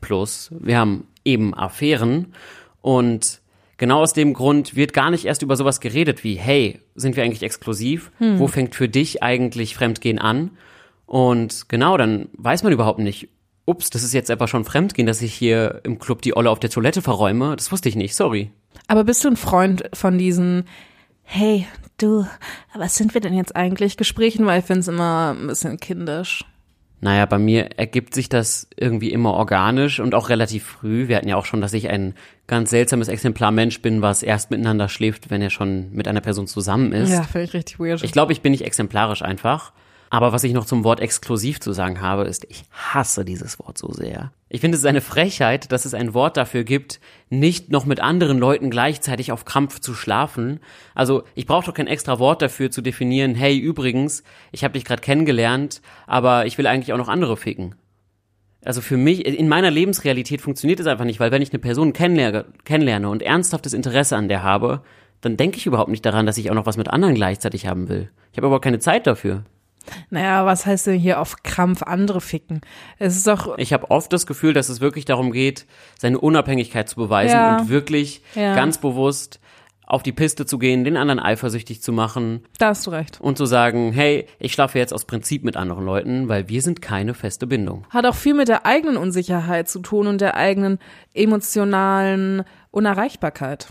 wir haben eben Affären und genau aus dem Grund wird gar nicht erst über sowas geredet wie, hey, sind wir eigentlich exklusiv? Wo fängt für dich eigentlich Fremdgehen an? Und genau, dann weiß man überhaupt nicht, ups, das ist jetzt einfach schon Fremdgehen, dass ich hier im Club die Olle auf der Toilette verräume. Das wusste ich nicht, sorry. Aber bist du ein Freund von diesen, hey, du, was sind wir denn jetzt eigentlich Gesprächen? Weil ich finde es immer ein bisschen kindisch. Naja, bei mir ergibt sich das irgendwie immer organisch und auch relativ früh. Wir hatten ja auch schon, dass ich ein ganz seltsames Exemplar Mensch bin, was erst miteinander schläft, wenn er schon mit einer Person zusammen ist. Ja, finde ich richtig weird. Ich glaube, ich bin nicht exemplarisch einfach. Aber was ich noch zum Wort exklusiv zu sagen habe, ist, ich hasse dieses Wort so sehr. Ich finde es eine Frechheit, dass es ein Wort dafür gibt, nicht noch mit anderen Leuten gleichzeitig auf Krampf zu schlafen. Also ich brauche doch kein extra Wort dafür zu definieren, hey übrigens, ich habe dich gerade kennengelernt, aber ich will eigentlich auch noch andere ficken. Also für mich, in meiner Lebensrealität funktioniert es einfach nicht, weil wenn ich eine Person kennenlerne, kennenlerne und ernsthaftes Interesse an der habe, dann denke ich überhaupt nicht daran, dass ich auch noch was mit anderen gleichzeitig haben will. Ich habe aber keine Zeit dafür. Naja, was heißt denn hier auf Krampf andere ficken? Es ist doch, Ich habe oft das Gefühl, dass es wirklich darum geht, seine Unabhängigkeit zu beweisen Ja. und wirklich Ja. ganz bewusst auf die Piste zu gehen, den anderen eifersüchtig zu machen da hast du recht. und zu sagen, hey, ich schlafe jetzt aus Prinzip mit anderen Leuten, weil wir sind keine feste Bindung. Hat auch viel mit der eigenen Unsicherheit zu tun und der eigenen emotionalen Unerreichbarkeit.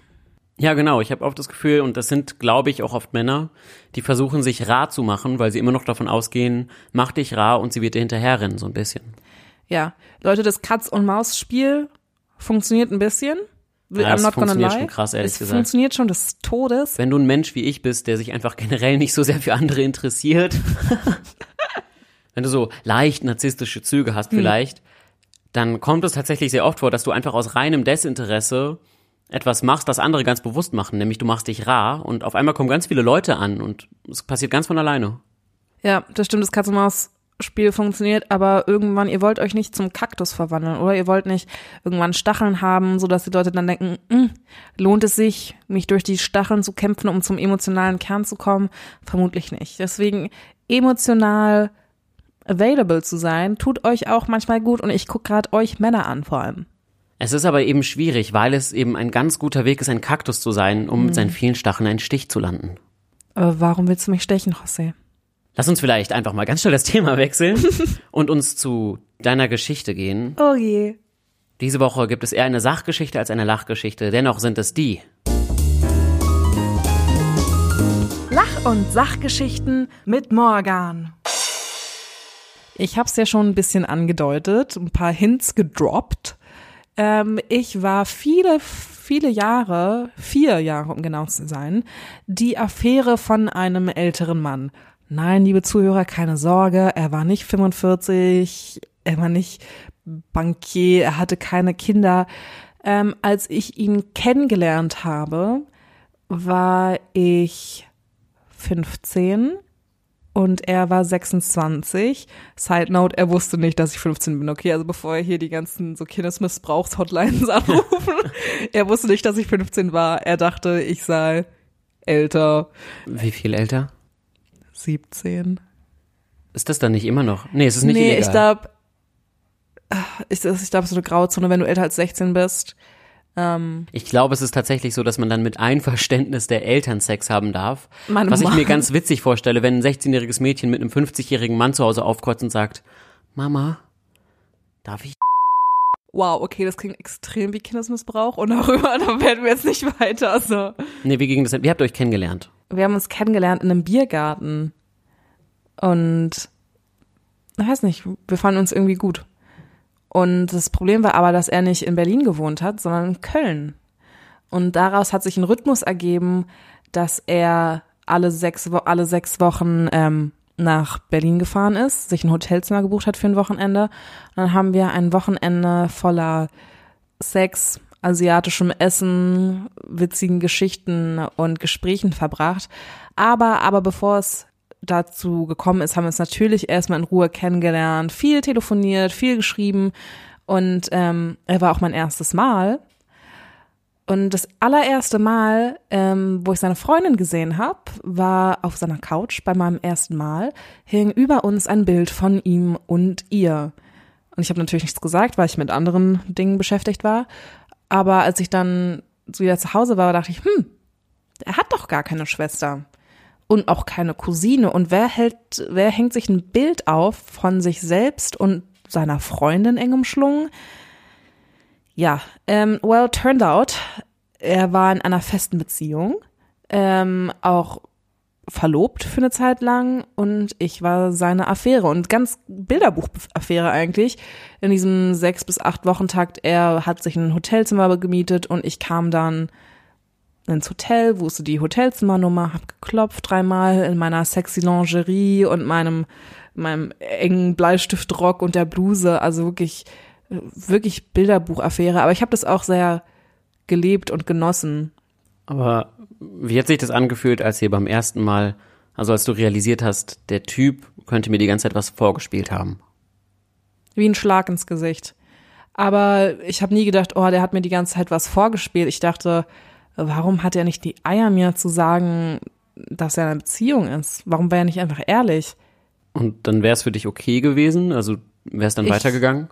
Ja, genau. Ich habe oft das Gefühl, und das sind, glaube ich, auch oft Männer, die versuchen, sich rar zu machen, weil sie immer noch davon ausgehen, mach dich rar und sie wird dir hinterherrennen, so ein bisschen. Ja, Leute, das Katz-und-Maus-Spiel funktioniert ein bisschen. Ja, I'm das funktioniert schon krass, ehrlich es gesagt. funktioniert schon des Todes. Wenn du ein Mensch wie ich bist, der sich einfach <laughs> generell nicht so sehr für andere interessiert, <laughs> wenn du so leicht narzisstische Züge hast vielleicht, dann kommt es tatsächlich sehr oft vor, dass du einfach aus reinem Desinteresse etwas machst, das andere ganz bewusst machen, nämlich du machst dich rar und auf einmal kommen ganz viele Leute an und es passiert ganz von alleine. Ja, das stimmt, das Katz-und-Maus-Spiel funktioniert, aber irgendwann, ihr wollt euch nicht zum Kaktus verwandeln oder ihr wollt nicht irgendwann Stacheln haben, sodass die Leute dann denken, "Hm, lohnt es sich, mich durch die Stacheln zu kämpfen, um zum emotionalen Kern zu kommen? Vermutlich nicht. Deswegen emotional available zu sein, tut euch auch manchmal gut und ich guck gerade euch Männer an vor allem. Es ist aber eben schwierig, weil es eben ein ganz guter Weg ist, ein Kaktus zu sein, um mit seinen vielen Stacheln einen Stich zu landen. Aber warum willst du mich stechen, José? Lass uns vielleicht einfach mal ganz schnell das Thema <laughs> wechseln und uns zu deiner Geschichte gehen. Oh je. Diese Woche gibt es eher eine Sachgeschichte als eine Lachgeschichte, dennoch sind es die. Lach- und Sachgeschichten mit Morgan. Ich habe es ja schon ein bisschen angedeutet, ein paar Hints gedroppt. Ähm, ich war viele, viele Jahre, vier Jahre um genau zu sein, die Affäre von einem älteren Mann. Nein, liebe Zuhörer, keine Sorge, er war nicht 45, er war nicht Bankier, er hatte keine Kinder. Ähm, als ich ihn kennengelernt habe, war ich 15 und er war 26. Side note, er wusste nicht, dass ich 15 bin, okay? Also bevor er hier die ganzen so Kindesmissbrauchs-Hotlines <laughs> anrufen, er wusste nicht, dass ich 15 war. Er dachte, ich sei älter. Wie viel älter? 17. Ist das dann nicht immer noch? Nee, es ist nicht nee, illegal. ich glaube, ich, ich glaube, so eine Grauzone, wenn du älter als 16 bist. Ähm, Ich glaube, es ist tatsächlich so, dass man dann mit Einverständnis der Eltern Sex haben darf. Meine was ich mir ganz witzig vorstelle, wenn ein 16-jähriges Mädchen mit einem 50-jährigen Mann zu Hause aufkreuzt und sagt, Mama, darf ich? wow, okay, das klingt extrem wie Kindesmissbrauch und darüber, <laughs> da werden wir jetzt nicht weiter. So. Nee, wie ging das denn? Wie habt ihr euch kennengelernt? Wir haben uns kennengelernt in einem Biergarten und ich weiß nicht, wir fanden uns irgendwie gut. Und das Problem war aber, dass er nicht in Berlin gewohnt hat, sondern in Köln. Und daraus hat sich ein Rhythmus ergeben, dass er alle sechs, alle sechs Wochen ähm, nach Berlin gefahren ist, sich ein Hotelzimmer gebucht hat für ein Wochenende. Und dann haben wir ein Wochenende voller Sex, asiatischem Essen, witzigen Geschichten und Gesprächen verbracht. Aber, aber bevor es dazu gekommen ist, haben wir uns natürlich erstmal in Ruhe kennengelernt, viel telefoniert, viel geschrieben und ähm, er war auch mein erstes Mal. Und das allererste Mal, ähm, wo ich seine Freundin gesehen habe, war auf seiner Couch bei meinem ersten Mal, hing über uns ein Bild von ihm und ihr. Und ich habe natürlich nichts gesagt, weil ich mit anderen Dingen beschäftigt war. Aber als ich dann wieder zu Hause war, dachte ich, hm, er hat doch gar keine Schwester und auch keine Cousine. Und wer hält, wer hängt sich ein Bild auf von sich selbst und seiner Freundin eng umschlungen? Ja, ähm, well, turned out, er war in einer festen Beziehung, ähm, auch verlobt für eine Zeit lang und ich war seine Affäre und ganz Bilderbuchaffäre eigentlich. In diesem sechs bis acht Wochentakt, er hat sich ein Hotelzimmer gemietet und ich kam dann ins Hotel, wusste die Hotelzimmernummer, hab geklopft dreimal in meiner sexy Lingerie und meinem meinem engen Bleistiftrock und der Bluse, also wirklich wirklich Bilderbuchaffäre, aber ich habe das auch sehr gelebt und genossen. Aber wie hat sich das angefühlt, als ihr beim ersten Mal, also als du realisiert hast, der Typ könnte mir die ganze Zeit was vorgespielt haben? Wie ein Schlag ins Gesicht. Aber ich habe nie gedacht, oh, der hat mir die ganze Zeit was vorgespielt. Ich dachte, warum hat er nicht die Eier mir zu sagen, dass er in einer Beziehung ist? Warum war er nicht einfach ehrlich? Und dann wäre es für dich okay gewesen? Also wäre es dann Ich- weitergegangen?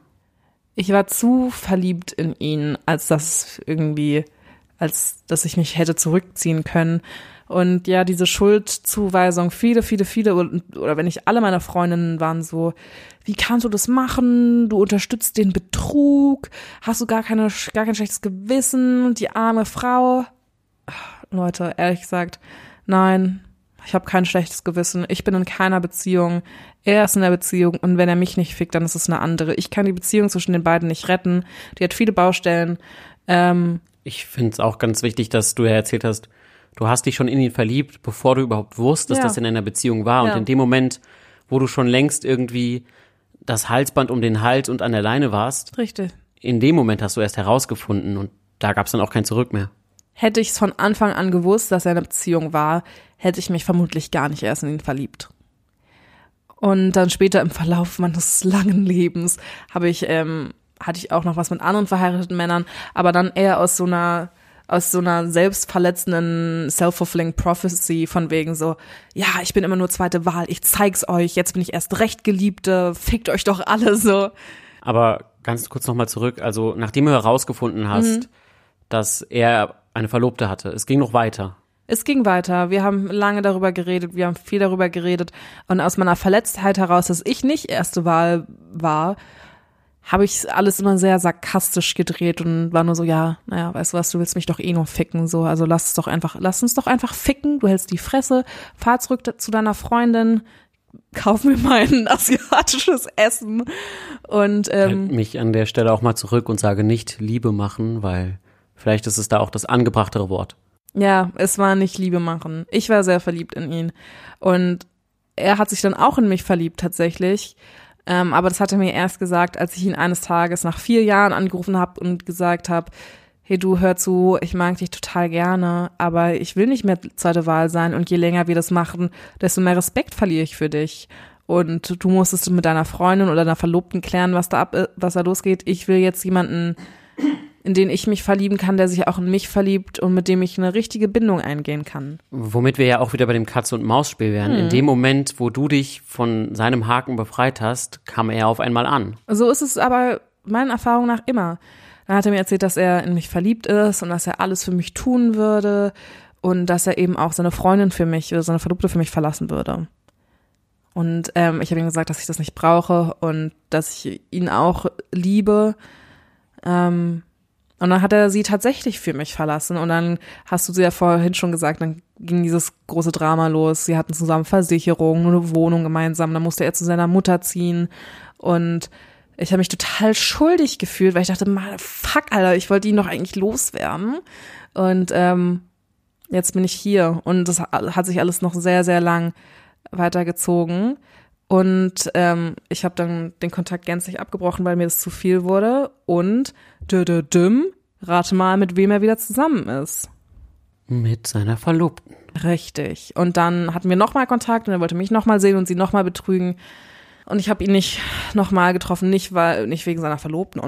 Ich war zu verliebt in ihn, als dass irgendwie, als dass ich mich hätte zurückziehen können. Und ja, diese Schuldzuweisung, viele, viele, viele, oder wenn nicht alle meine Freundinnen waren so, wie kannst du das machen? Du unterstützt den Betrug, hast du gar keine, gar kein schlechtes Gewissen, die arme Frau. Leute, ehrlich gesagt, nein, ich habe kein schlechtes Gewissen. Ich bin in keiner Beziehung. Er ist in der Beziehung und wenn er mich nicht fickt, dann ist es eine andere. Ich kann die Beziehung zwischen den beiden nicht retten. Die hat viele Baustellen. Ähm, Ich finde es auch ganz wichtig, dass du ja erzählt hast, du hast dich schon in ihn verliebt, bevor du überhaupt wusstest, Ja. dass er in einer Beziehung war. Ja. Und in dem Moment, wo du schon längst irgendwie das Halsband um den Hals und an der Leine warst, Richtig. in dem Moment hast du erst herausgefunden und da gab es dann auch kein Zurück mehr. Hätte ich es von Anfang an gewusst, dass er eine Beziehung war, hätte ich mich vermutlich gar nicht erst in ihn verliebt. Und dann später im Verlauf meines langen Lebens habe ich, ähm, hatte ich auch noch was mit anderen verheirateten Männern, aber dann eher aus so einer aus so einer selbstverletzenden self-fulfilling prophecy von wegen so, ja, ich bin immer nur zweite Wahl, ich zeig's euch, jetzt bin ich erst recht Geliebte, fickt euch doch alle so. Aber ganz kurz nochmal zurück, also nachdem du herausgefunden hast, Mhm. dass er eine Verlobte hatte, es ging noch weiter. Es ging weiter. Wir haben lange darüber geredet, wir haben viel darüber geredet. Und aus meiner Verletztheit heraus, dass ich nicht erste Wahl war, habe ich alles immer sehr sarkastisch gedreht und war nur so, ja, naja, weißt du was, du willst mich doch eh nur ficken, so, also lass es doch einfach, lass uns doch einfach ficken, du hältst die Fresse, fahr zurück zu deiner Freundin, kauf mir mal ein <laughs> asiatisches Essen und ähm, Halt mich an der Stelle auch mal zurück und sage nicht Liebe machen, weil vielleicht ist es da auch das angebrachtere Wort. Ja, es war nicht Liebe machen. Ich war sehr verliebt in ihn. Und er hat sich dann auch in mich verliebt tatsächlich. Ähm, aber das hat er mir erst gesagt, als ich ihn eines Tages nach vier Jahren angerufen habe und gesagt habe, hey du, hör zu, ich mag dich total gerne, aber ich will nicht mehr zweite Wahl sein und je länger wir das machen, desto mehr Respekt verliere ich für dich. Und du musstest mit deiner Freundin oder deiner Verlobten klären, was da ab, was da losgeht. Ich will jetzt jemanden in den ich mich verlieben kann, der sich auch in mich verliebt und mit dem ich eine richtige Bindung eingehen kann. Womit wir ja auch wieder bei dem Katze- und Maus-Spiel wären. Hm. In dem Moment, wo du dich von seinem Haken befreit hast, kam er auf einmal an. So ist es aber meiner Erfahrung nach immer. Dann hat er mir erzählt, dass er in mich verliebt ist und dass er alles für mich tun würde und dass er eben auch seine Freundin für mich oder seine Verlobte für mich verlassen würde. Und ähm, ich habe ihm gesagt, dass ich das nicht brauche und dass ich ihn auch liebe. Ähm, und dann hat er sie tatsächlich für mich verlassen. Und dann hast du sie ja vorhin schon gesagt, dann ging dieses große Drama los. Sie hatten zusammen Versicherungen, eine Wohnung gemeinsam. Dann musste er zu seiner Mutter ziehen. Und ich habe mich total schuldig gefühlt, weil ich dachte, mal, fuck, Alter, ich wollte ihn doch eigentlich loswerden. Und ähm, jetzt bin ich hier. Und das hat sich alles noch sehr, sehr lang weitergezogen. Und ähm, ich habe dann den Kontakt gänzlich abgebrochen, weil mir das zu viel wurde. Und dü -dü -düm, rate mal, mit wem er wieder zusammen ist. Mit seiner Verlobten. Richtig. Und dann hatten wir nochmal Kontakt und er wollte mich nochmal sehen und sie nochmal betrügen. Und ich habe ihn nicht nochmal getroffen, nicht weil nicht wegen seiner Verlobten,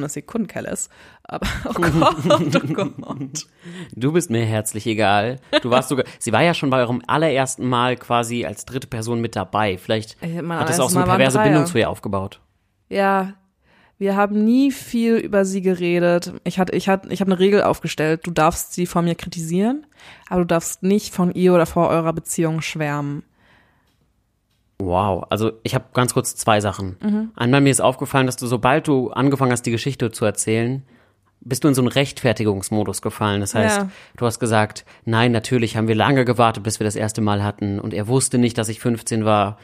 care less. Aber <laughs> oh Gott, oh Gott. Du bist mir herzlich egal. Du warst sogar, sie war ja schon bei eurem allerersten Mal quasi als dritte Person mit dabei. Vielleicht mein hat es auch so eine perverse. Bindung zu ihr aufgebaut. Ja, wir haben nie viel über sie geredet. Ich hatte, ich hatte, ich habe eine Regel aufgestellt. Du darfst sie von mir kritisieren, aber du darfst nicht von ihr oder vor eurer Beziehung schwärmen. Wow, also ich habe ganz kurz zwei Sachen. Mhm. Einmal mir ist aufgefallen, dass du, sobald du angefangen hast, die Geschichte zu erzählen, bist du in so einen Rechtfertigungsmodus gefallen. Das heißt, Ja. du hast gesagt, nein, natürlich haben wir lange gewartet, bis wir das erste Mal hatten und er wusste nicht, dass ich 15 war.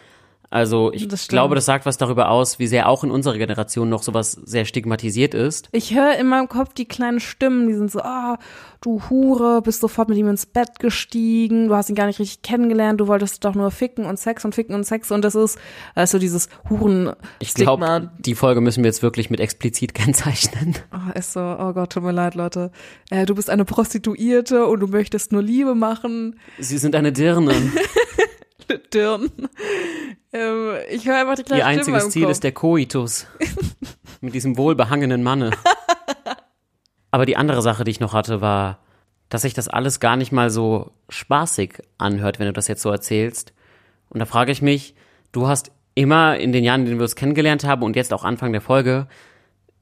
Also ich Das glaube, das sagt was darüber aus, wie sehr auch in unserer Generation noch sowas sehr stigmatisiert ist. Ich höre in meinem Kopf die kleinen Stimmen, die sind so, ah, du Hure, bist sofort mit ihm ins Bett gestiegen, du hast ihn gar nicht richtig kennengelernt, du wolltest doch nur ficken und Sex und ficken und Sex und das ist, also dieses huren Ich glaube, die Folge müssen wir jetzt wirklich mit explizit <laughs> kennzeichnen. Oh, ist so, oh Gott, tut mir leid, Leute. Äh, du bist eine Prostituierte und du möchtest nur Liebe machen. Sie sind eine Dirne. <laughs> Dirn. ähm, ich höre einfach die kleinen Ihr einziges Ziel ist der Koitus. <laughs> Mit diesem wohlbehangenen Manne. Aber die andere Sache, die ich noch hatte, war, dass sich das alles gar nicht mal so spaßig anhört, wenn du das jetzt so erzählst. Und da frage ich mich, du hast immer in den Jahren, in denen wir uns kennengelernt haben und jetzt auch Anfang der Folge,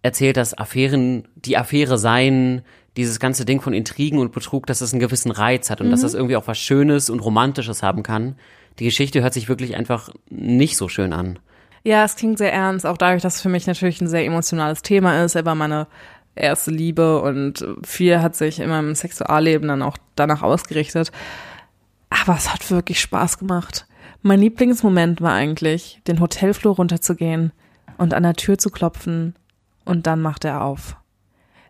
erzählt, dass Affären die Affäre seien, dieses ganze Ding von Intrigen und Betrug, dass es einen gewissen Reiz hat und dass Mhm. das irgendwie auch was Schönes und Romantisches haben kann. Die Geschichte hört sich wirklich einfach nicht so schön an. Ja, es klingt sehr ernst, auch dadurch, dass es für mich natürlich ein sehr emotionales Thema ist. Er war meine erste Liebe und viel hat sich in meinem Sexualleben dann auch danach ausgerichtet. Aber es hat wirklich Spaß gemacht. Mein Lieblingsmoment war eigentlich, den Hotelflur runterzugehen und an der Tür zu klopfen und dann macht er auf.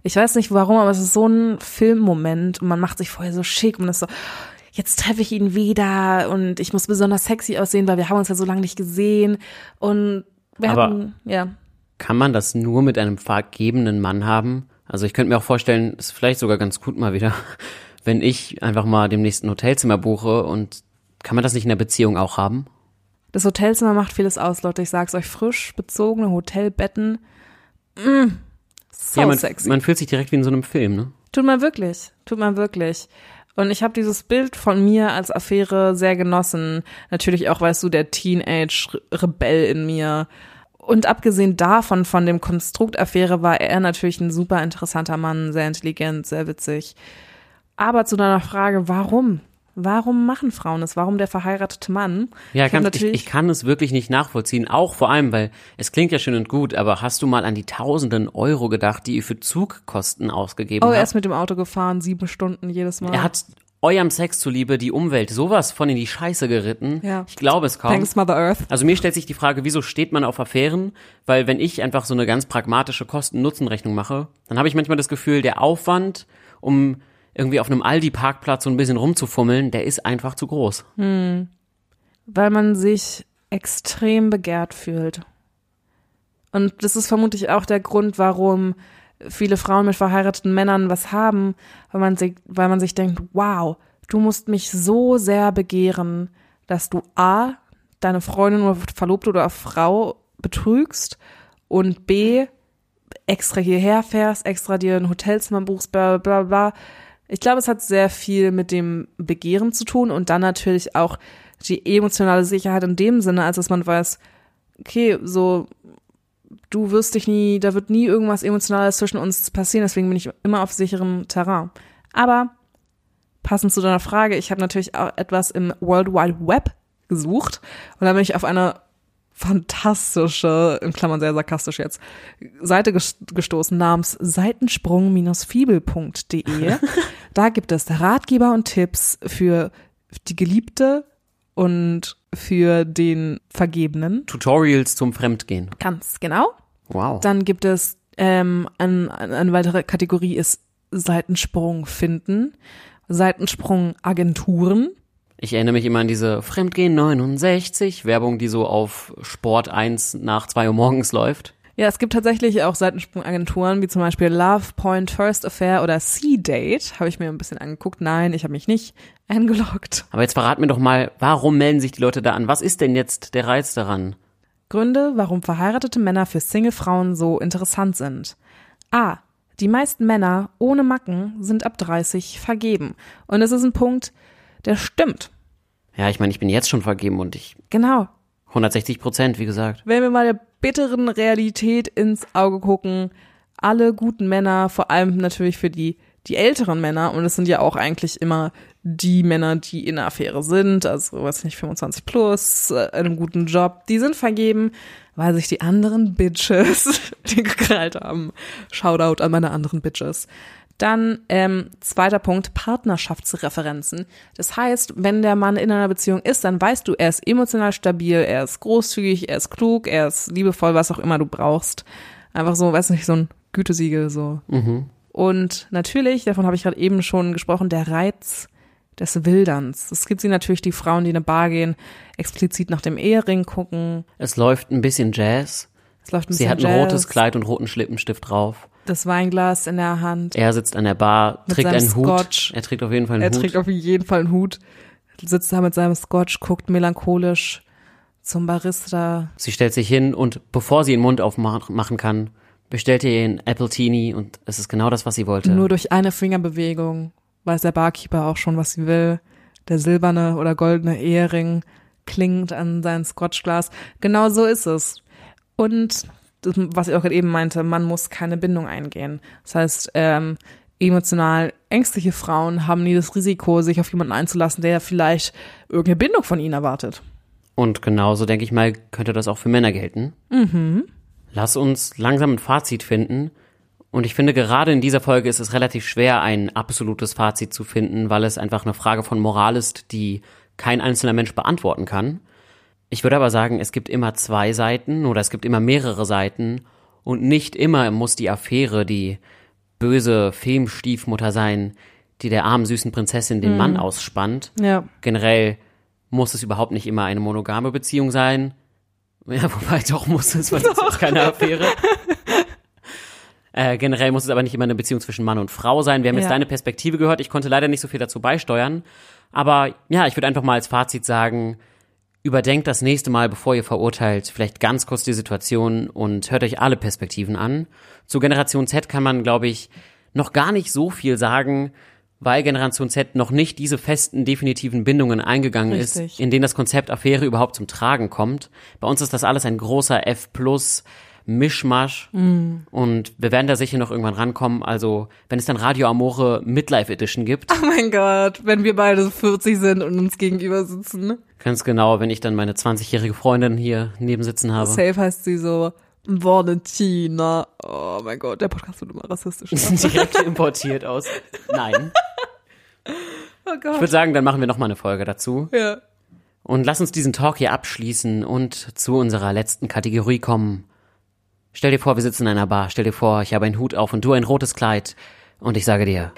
Ich weiß nicht warum, aber es ist so ein Filmmoment und man macht sich vorher so schick und ist so, jetzt treffe ich ihn wieder und ich muss besonders sexy aussehen, weil wir haben uns ja so lange nicht gesehen und Wir Aber- hatten, ja. Kann man das nur mit einem vergebenen Mann haben? Also ich könnte mir auch vorstellen, ist vielleicht sogar ganz gut mal wieder, <laughs> wenn ich einfach mal demnächst ein Hotelzimmer buche und kann man das nicht in der Beziehung auch haben? Das Hotelzimmer macht vieles aus, Leute. Ich sag's euch, frisch bezogene Hotelbetten. Mm, so ja, man, sexy. man fühlt sich direkt wie in so einem Film, ne? Tut man wirklich, tut man wirklich. Und ich habe dieses Bild von mir als Affäre sehr genossen. Natürlich auch, weißt du, der Teenage-Rebell in mir. Und abgesehen davon, von dem Konstrukt Affäre, war er natürlich ein super interessanter Mann, sehr intelligent, sehr witzig. Aber zu deiner Frage, warum? Warum machen Frauen es? Warum der verheiratete Mann? Ja, Ich ganz, ich, ich kann es wirklich nicht nachvollziehen. Auch vor allem, weil es klingt ja schön und gut, aber hast du mal an die tausenden Euro gedacht, die ihr für Zugkosten ausgegeben Oh, er habt? ist mit dem Auto gefahren, sieben Stunden jedes Mal. Er hat eurem Sex zuliebe die Umwelt sowas von in die Scheiße geritten. Ja. Ich glaube es kaum. Thanks, Mother Earth. Also mir stellt sich die Frage, wieso steht man auf Affären? Weil wenn ich einfach so eine ganz pragmatische Kosten-Nutzen-Rechnung mache, dann habe ich manchmal das Gefühl, der Aufwand, um irgendwie auf einem Aldi-Parkplatz so ein bisschen rumzufummeln, der ist einfach zu groß. Hm. Weil man sich extrem begehrt fühlt. Und das ist vermutlich auch der Grund, warum viele Frauen mit verheirateten Männern was haben, weil man sich, weil man sich denkt, wow, du musst mich so sehr begehren, dass du A, deine Freundin oder Verlobte oder Frau betrügst und B, extra hierher fährst, extra dir ein Hotelzimmer buchst, bla bla bla. Ich glaube, es hat sehr viel mit dem Begehren zu tun und dann natürlich auch die emotionale Sicherheit in dem Sinne, als dass man weiß, okay, so du wirst dich nie, da wird nie irgendwas Emotionales zwischen uns passieren, deswegen bin ich immer auf sicherem Terrain. Aber passend zu deiner Frage, ich habe natürlich auch etwas im World Wide Web gesucht und da bin ich auf eine fantastische, in Klammern sehr sarkastisch jetzt, Seite ges- gestoßen namens seitensprung-fibel.de. <laughs> da gibt es Ratgeber und Tipps für die Geliebte und für den Vergebenen. Tutorials zum Fremdgehen. Ganz genau. Wow. Dann gibt es ähm, ein, ein- eine weitere Kategorie ist Seitensprung finden, Seitensprung Agenturen. Ich erinnere mich immer an diese Fremdgehen 69 Werbung, die so auf Sport 1 nach 2 Uhr morgens läuft. Ja, es gibt tatsächlich auch Seitensprung-Agenturen, wie zum Beispiel Love Point First Affair oder C-Date. Habe ich mir ein bisschen angeguckt. Nein, ich habe mich nicht <laughs> eingeloggt. Aber jetzt verrat mir doch mal, warum melden sich die Leute da an? Was ist denn jetzt der Reiz daran? Gründe, warum verheiratete Männer für Single-Frauen so interessant sind. A. Die meisten Männer ohne Macken sind ab 30 vergeben. Und es ist ein Punkt, der stimmt. Ja, ich meine, ich bin jetzt schon vergeben und ich Genau. 160 Prozent, wie gesagt. Wenn wir mal der bitteren Realität ins Auge gucken, alle guten Männer, vor allem natürlich für die, die älteren Männer, und es sind ja auch eigentlich immer die Männer, die in einer Affäre sind, also weiß nicht, 25 plus, äh, einem guten Job, die sind vergeben, weil sich die anderen Bitches <laughs> den gekrallt haben. Shoutout an meine anderen Bitches. Dann ähm, zweiter Punkt, Partnerschaftsreferenzen. Das heißt, wenn der Mann in einer Beziehung ist, dann weißt du, er ist emotional stabil, er ist großzügig, er ist klug, er ist liebevoll, was auch immer du brauchst. Einfach so, weiß nicht, so ein Gütesiegel so. Mhm. Und natürlich, davon habe ich gerade eben schon gesprochen, der Reiz des Wilderns. Es gibt sie natürlich die Frauen, die in eine Bar gehen, explizit nach dem Ehering gucken. Es läuft ein bisschen Jazz. Es läuft ein Sie bisschen hat ein Jazz, rotes Kleid und roten Schlippenstift drauf. Das Weinglas in der Hand. Er sitzt an der Bar, Mit trägt einen Hut. Scotch. Er trägt auf jeden Fall einen Er Hut. trägt auf jeden Fall einen Hut, sitzt da mit seinem Scotch, guckt melancholisch zum Barista. Sie stellt sich hin und bevor sie den Mund aufmachen kann, bestellt ihr einen Apple Teenie und es ist genau das, was sie wollte. Nur durch eine Fingerbewegung weiß der Barkeeper auch schon, was sie will. Der silberne oder goldene Ehering klingt an sein Scotchglas. Genau so ist es. Und das, was ich auch gerade eben meinte, man muss keine Bindung eingehen. Das heißt, ähm, emotional ängstliche Frauen haben nie das Risiko, sich auf jemanden einzulassen, der vielleicht irgendeine Bindung von ihnen erwartet. Und genauso, denke ich mal, könnte das auch für Männer gelten. Mhm. Lass uns langsam ein Fazit finden. Und ich finde, gerade in dieser Folge ist es relativ schwer, ein absolutes Fazit zu finden, weil es einfach eine Frage von Moral ist, die kein einzelner Mensch beantworten kann. Ich würde aber sagen, es gibt immer zwei Seiten oder es gibt immer mehrere Seiten und nicht immer muss die Affäre die böse Filmstiefmutter sein, die der armen süßen Prinzessin den Mhm. Mann ausspannt. Ja. Generell muss es überhaupt nicht immer eine monogame Beziehung sein. <laughs> Ja, wobei doch muss es, weil das ist keine Affäre. Äh, generell muss es aber nicht immer eine Beziehung zwischen Mann und Frau sein. Wir haben Ja. jetzt deine Perspektive gehört. Ich konnte leider nicht so viel dazu beisteuern. Aber ja, ich würde einfach mal als Fazit sagen, überdenkt das nächste Mal, bevor ihr verurteilt, vielleicht ganz kurz die Situation und hört euch alle Perspektiven an. Zu Generation Z kann man, glaube ich, noch gar nicht so viel sagen, weil Generation Z noch nicht diese festen, definitiven Bindungen eingegangen Richtig. ist, in denen das Konzept Affäre überhaupt zum Tragen kommt. Bei uns ist das alles ein großer F plus Mischmasch Mm. und wir werden da sicher noch irgendwann rankommen. Also, wenn es dann Radio Amore Midlife Edition gibt, Oh mein Gott, wenn wir beide 40 sind und uns gegenüber sitzen. ganz genau, wenn ich dann meine 20-jährige Freundin hier neben sitzen habe. Safe heißt sie so Valentina. Oh mein Gott, der Podcast wird immer rassistisch. <laughs> Direkt importiert aus. Nein. Oh Ich Gott. würde sagen, dann machen wir noch mal eine Folge dazu. Ja. Und lass uns diesen Talk hier abschließen und zu unserer letzten Kategorie kommen. Stell dir vor, wir sitzen in einer Bar. Stell dir vor, ich habe einen Hut auf und du ein rotes Kleid. Und ich sage dir.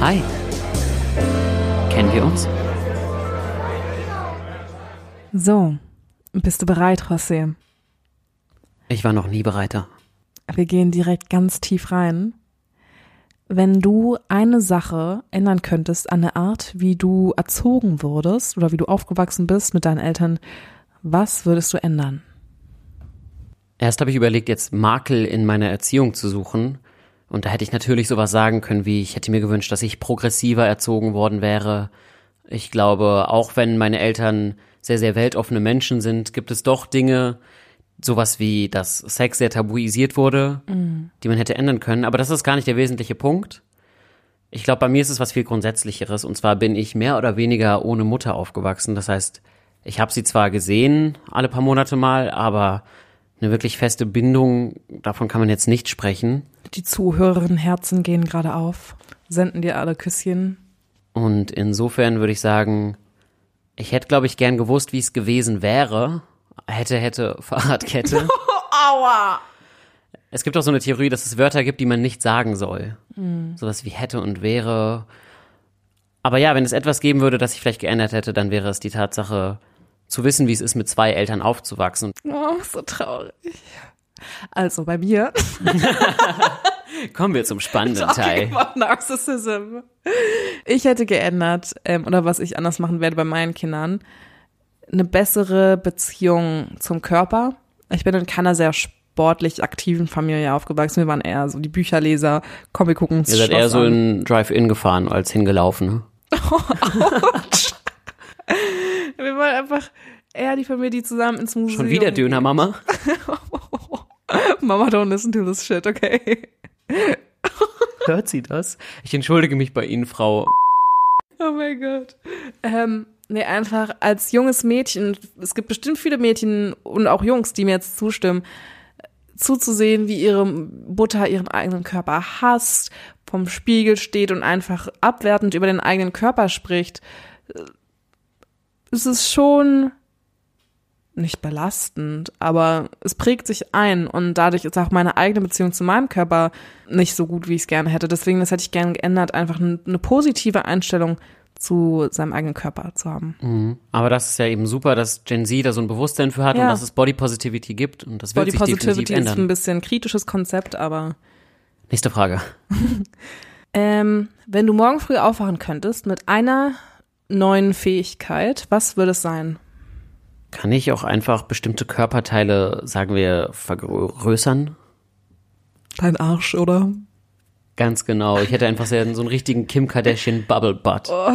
Hi. Kennen wir uns? So, bist du bereit, José? Ich war noch nie bereiter. Wir gehen direkt ganz tief rein. Wenn du eine Sache ändern könntest an der Art, wie du erzogen wurdest oder wie du aufgewachsen bist mit deinen Eltern, was würdest du ändern? Erst habe ich überlegt, jetzt Makel in meiner Erziehung zu suchen. Und da hätte ich natürlich sowas sagen können, wie ich hätte mir gewünscht, dass ich progressiver erzogen worden wäre. Ich glaube, auch wenn meine Eltern sehr, sehr weltoffene Menschen sind, gibt es doch Dinge, sowas wie, dass Sex sehr tabuisiert wurde, die man hätte ändern können. Aber das ist gar nicht der wesentliche Punkt. Ich glaube, bei mir ist es was viel Grundsätzlicheres. Und zwar bin ich mehr oder weniger ohne Mutter aufgewachsen. Das heißt, ich habe sie zwar gesehen, alle paar Monate mal, aber eine wirklich feste Bindung, davon kann man jetzt nicht sprechen. Die Zuhörerinnen Herzen gehen gerade auf, senden dir alle Küsschen. Und insofern würde ich sagen, ich hätte, glaube ich, gern gewusst, wie es gewesen wäre. Hätte, hätte, <laughs> Fahrradkette. <laughs> Aua! Es gibt auch so eine Theorie, dass es Wörter gibt, die man nicht sagen soll. Mhm. Sowas wie hätte und wäre. Aber ja, wenn es etwas geben würde, das ich vielleicht geändert hätte, dann wäre es die Tatsache, zu wissen, wie es ist, mit zwei Eltern aufzuwachsen. Oh, so traurig. Also bei mir. <laughs> Kommen wir zum spannenden Teil. Narcissism. Ich hätte geändert, ähm, oder was ich anders machen werde bei meinen Kindern, eine bessere Beziehung zum Körper. Ich bin in keiner sehr sportlich aktiven Familie aufgewachsen. Wir waren eher so die Bücherleser, Comic gucken. Ihr seid eher so in Drive-In gefahren als hingelaufen. Ne? <laughs> <laughs> Wir waren einfach eher die Familie, die zusammen ins Museum. Schon wieder Döner, Mama? <laughs> Mama, don't listen to this shit, okay? <laughs> Hört sie das? Ich entschuldige mich bei Ihnen, Frau. Oh mein Gott. Ähm, nee, einfach als junges Mädchen, es gibt bestimmt viele Mädchen und auch Jungs, die mir jetzt zustimmen, zuzusehen, wie ihre Mutter ihren eigenen Körper hasst, vom Spiegel steht und einfach abwertend über den eigenen Körper spricht. Es ist schon nicht belastend, aber es prägt sich ein und dadurch ist auch meine eigene Beziehung zu meinem Körper nicht so gut, wie ich es gerne hätte. Deswegen, das hätte ich gerne geändert, einfach eine, positive Einstellung zu seinem eigenen Körper zu haben. Mhm. Aber das ist ja eben super, dass Gen Z da so ein Bewusstsein für hat Ja. und dass es Body Positivity gibt und das wird Body sich definitiv Positivity ist ein bisschen kritisches Konzept, aber Nächste Frage. <laughs> ähm, wenn du morgen früh aufwachen könntest mit einer neuen Fähigkeit, was würde es sein? Kann ich auch einfach bestimmte Körperteile, sagen wir, vergrößern? Dein Arsch, oder? Ganz genau. Ich hätte einfach so einen richtigen Kim Kardashian Bubble Butt. Oh.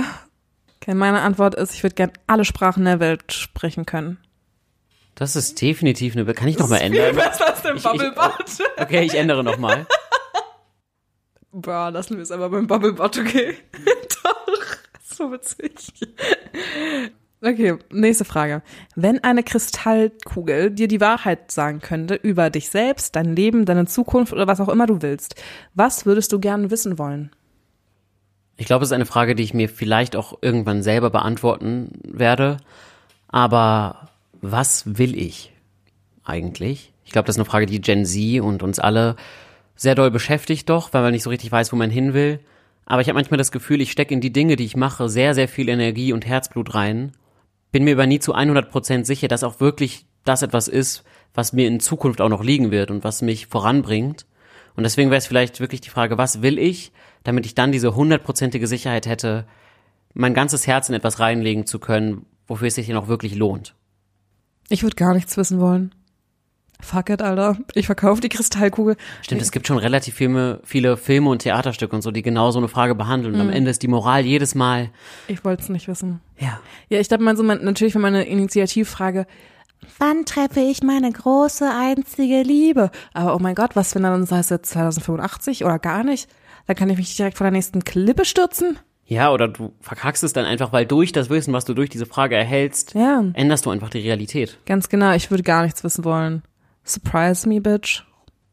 Okay, meine Antwort ist, ich würde gern alle Sprachen der Welt sprechen können. Das ist definitiv eine. Kann ich noch mal ändern? besser als der Ich- ich- Bubblebutt. Okay, ich ändere noch mal. <laughs> Boah, lassen wir es aber beim Bubblebutt, okay? <laughs> Doch, so witzig. Okay, nächste Frage. Wenn eine Kristallkugel dir die Wahrheit sagen könnte über dich selbst, dein Leben, deine Zukunft oder was auch immer du willst, was würdest du gern wissen wollen? Ich glaube, es ist eine Frage, die ich mir vielleicht auch irgendwann selber beantworten werde. Aber was will ich eigentlich? Ich glaube, das ist eine Frage, die Gen Z und uns alle sehr doll beschäftigt doch, weil man nicht so richtig weiß, wo man hin will. Aber ich habe manchmal das Gefühl, ich stecke in die Dinge, die ich mache, sehr, sehr viel Energie und Herzblut rein. bin mir aber nie zu 100% sicher, dass auch wirklich das etwas ist, was mir in Zukunft auch noch liegen wird und was mich voranbringt. Und deswegen wäre es vielleicht wirklich die Frage, was will ich, damit ich dann diese hundertprozentige Sicherheit hätte, mein ganzes Herz in etwas reinlegen zu können, wofür es sich dann auch wirklich lohnt. Ich würde gar nichts wissen wollen. Fuck it, Alter. Ich verkaufe die Kristallkugel. Stimmt, es gibt schon relativ viele, viele Filme und Theaterstücke und so, die genau so eine Frage behandeln. Und am Mhm. Ende ist die Moral jedes Mal, Ich wollte es nicht wissen. ja, Ja, ich glaube, man so mein, natürlich für meine Initiativfrage, wann treffe ich meine große einzige Liebe? Aber oh mein Gott, was wenn dann es jetzt 2085 oder gar nicht? Dann kann ich mich direkt vor der nächsten Klippe stürzen. Ja, oder du verkackst es dann einfach, weil durch das Wissen, was du durch diese Frage erhältst, Ja. änderst du einfach die Realität. Ganz genau, ich würde gar nichts wissen wollen. Surprise me, bitch.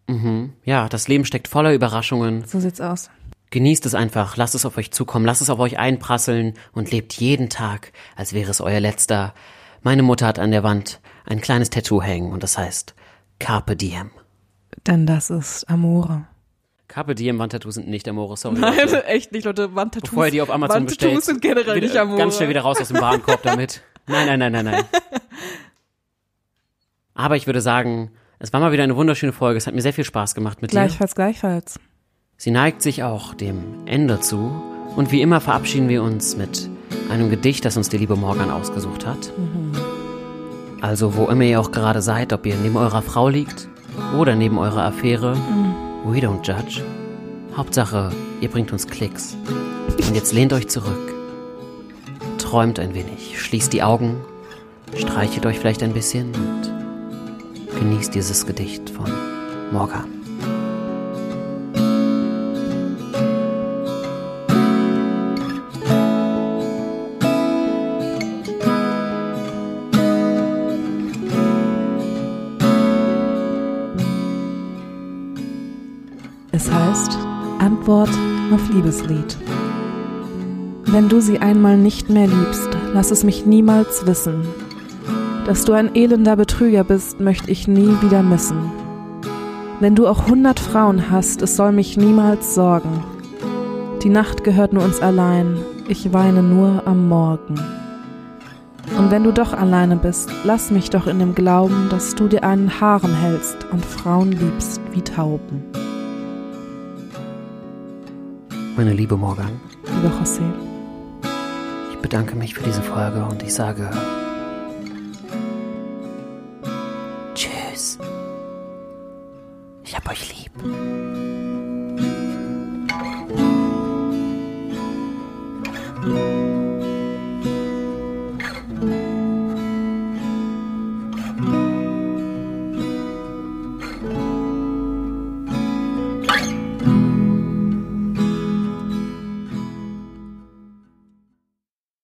Mhm. Ja, das Leben steckt voller Überraschungen. So sieht's aus. Genießt es einfach, lasst es auf euch zukommen, lasst es auf euch einprasseln und lebt jeden Tag, als wäre es euer letzter. Meine Mutter hat an der Wand ein kleines Tattoo hängen und das heißt Carpe Diem. Denn das ist Amore. Carpe Diem Wandtattoos sind nicht Amore, sorry. Nein, Leute. <laughs> echt nicht, Leute. Wandtattoos. Bevor ihr die auf Amazon Wandtattoos bestellt. sind generell wieder, nicht Amore. Ganz schnell wieder raus aus dem Warenkorb damit. <laughs> Nein, nein, nein, nein, nein. Aber ich würde sagen, es war mal wieder eine wunderschöne Folge. Es hat mir sehr viel Spaß gemacht mit dir. Gleichfalls, gleichfalls. Sie neigt sich auch dem Ende zu. Und wie immer verabschieden wir uns mit einem Gedicht, das uns die liebe Morgan ausgesucht hat. Also, wo immer ihr auch gerade seid, ob ihr neben eurer Frau liegt oder neben eurer Affäre, we don't judge. Hauptsache, ihr bringt uns Klicks. Und jetzt lehnt euch zurück. Träumt ein wenig, schließt die Augen, streichelt euch vielleicht ein bisschen und genießt dieses Gedicht von Morgan. Es heißt Antwort auf Liebeslied. Wenn du sie einmal nicht mehr liebst, lass es mich niemals wissen. Dass du ein elender Betrüger bist, möchte ich nie wieder missen. Wenn du auch hundert Frauen hast, es soll mich niemals sorgen. Die Nacht gehört nur uns allein, ich weine nur am Morgen. Und wenn du doch alleine bist, lass mich doch in dem Glauben, dass du dir einen Harem hältst und Frauen liebst wie Tauben. Meine liebe Morgan, Lieber José. ich bedanke mich für diese Folge und ich sage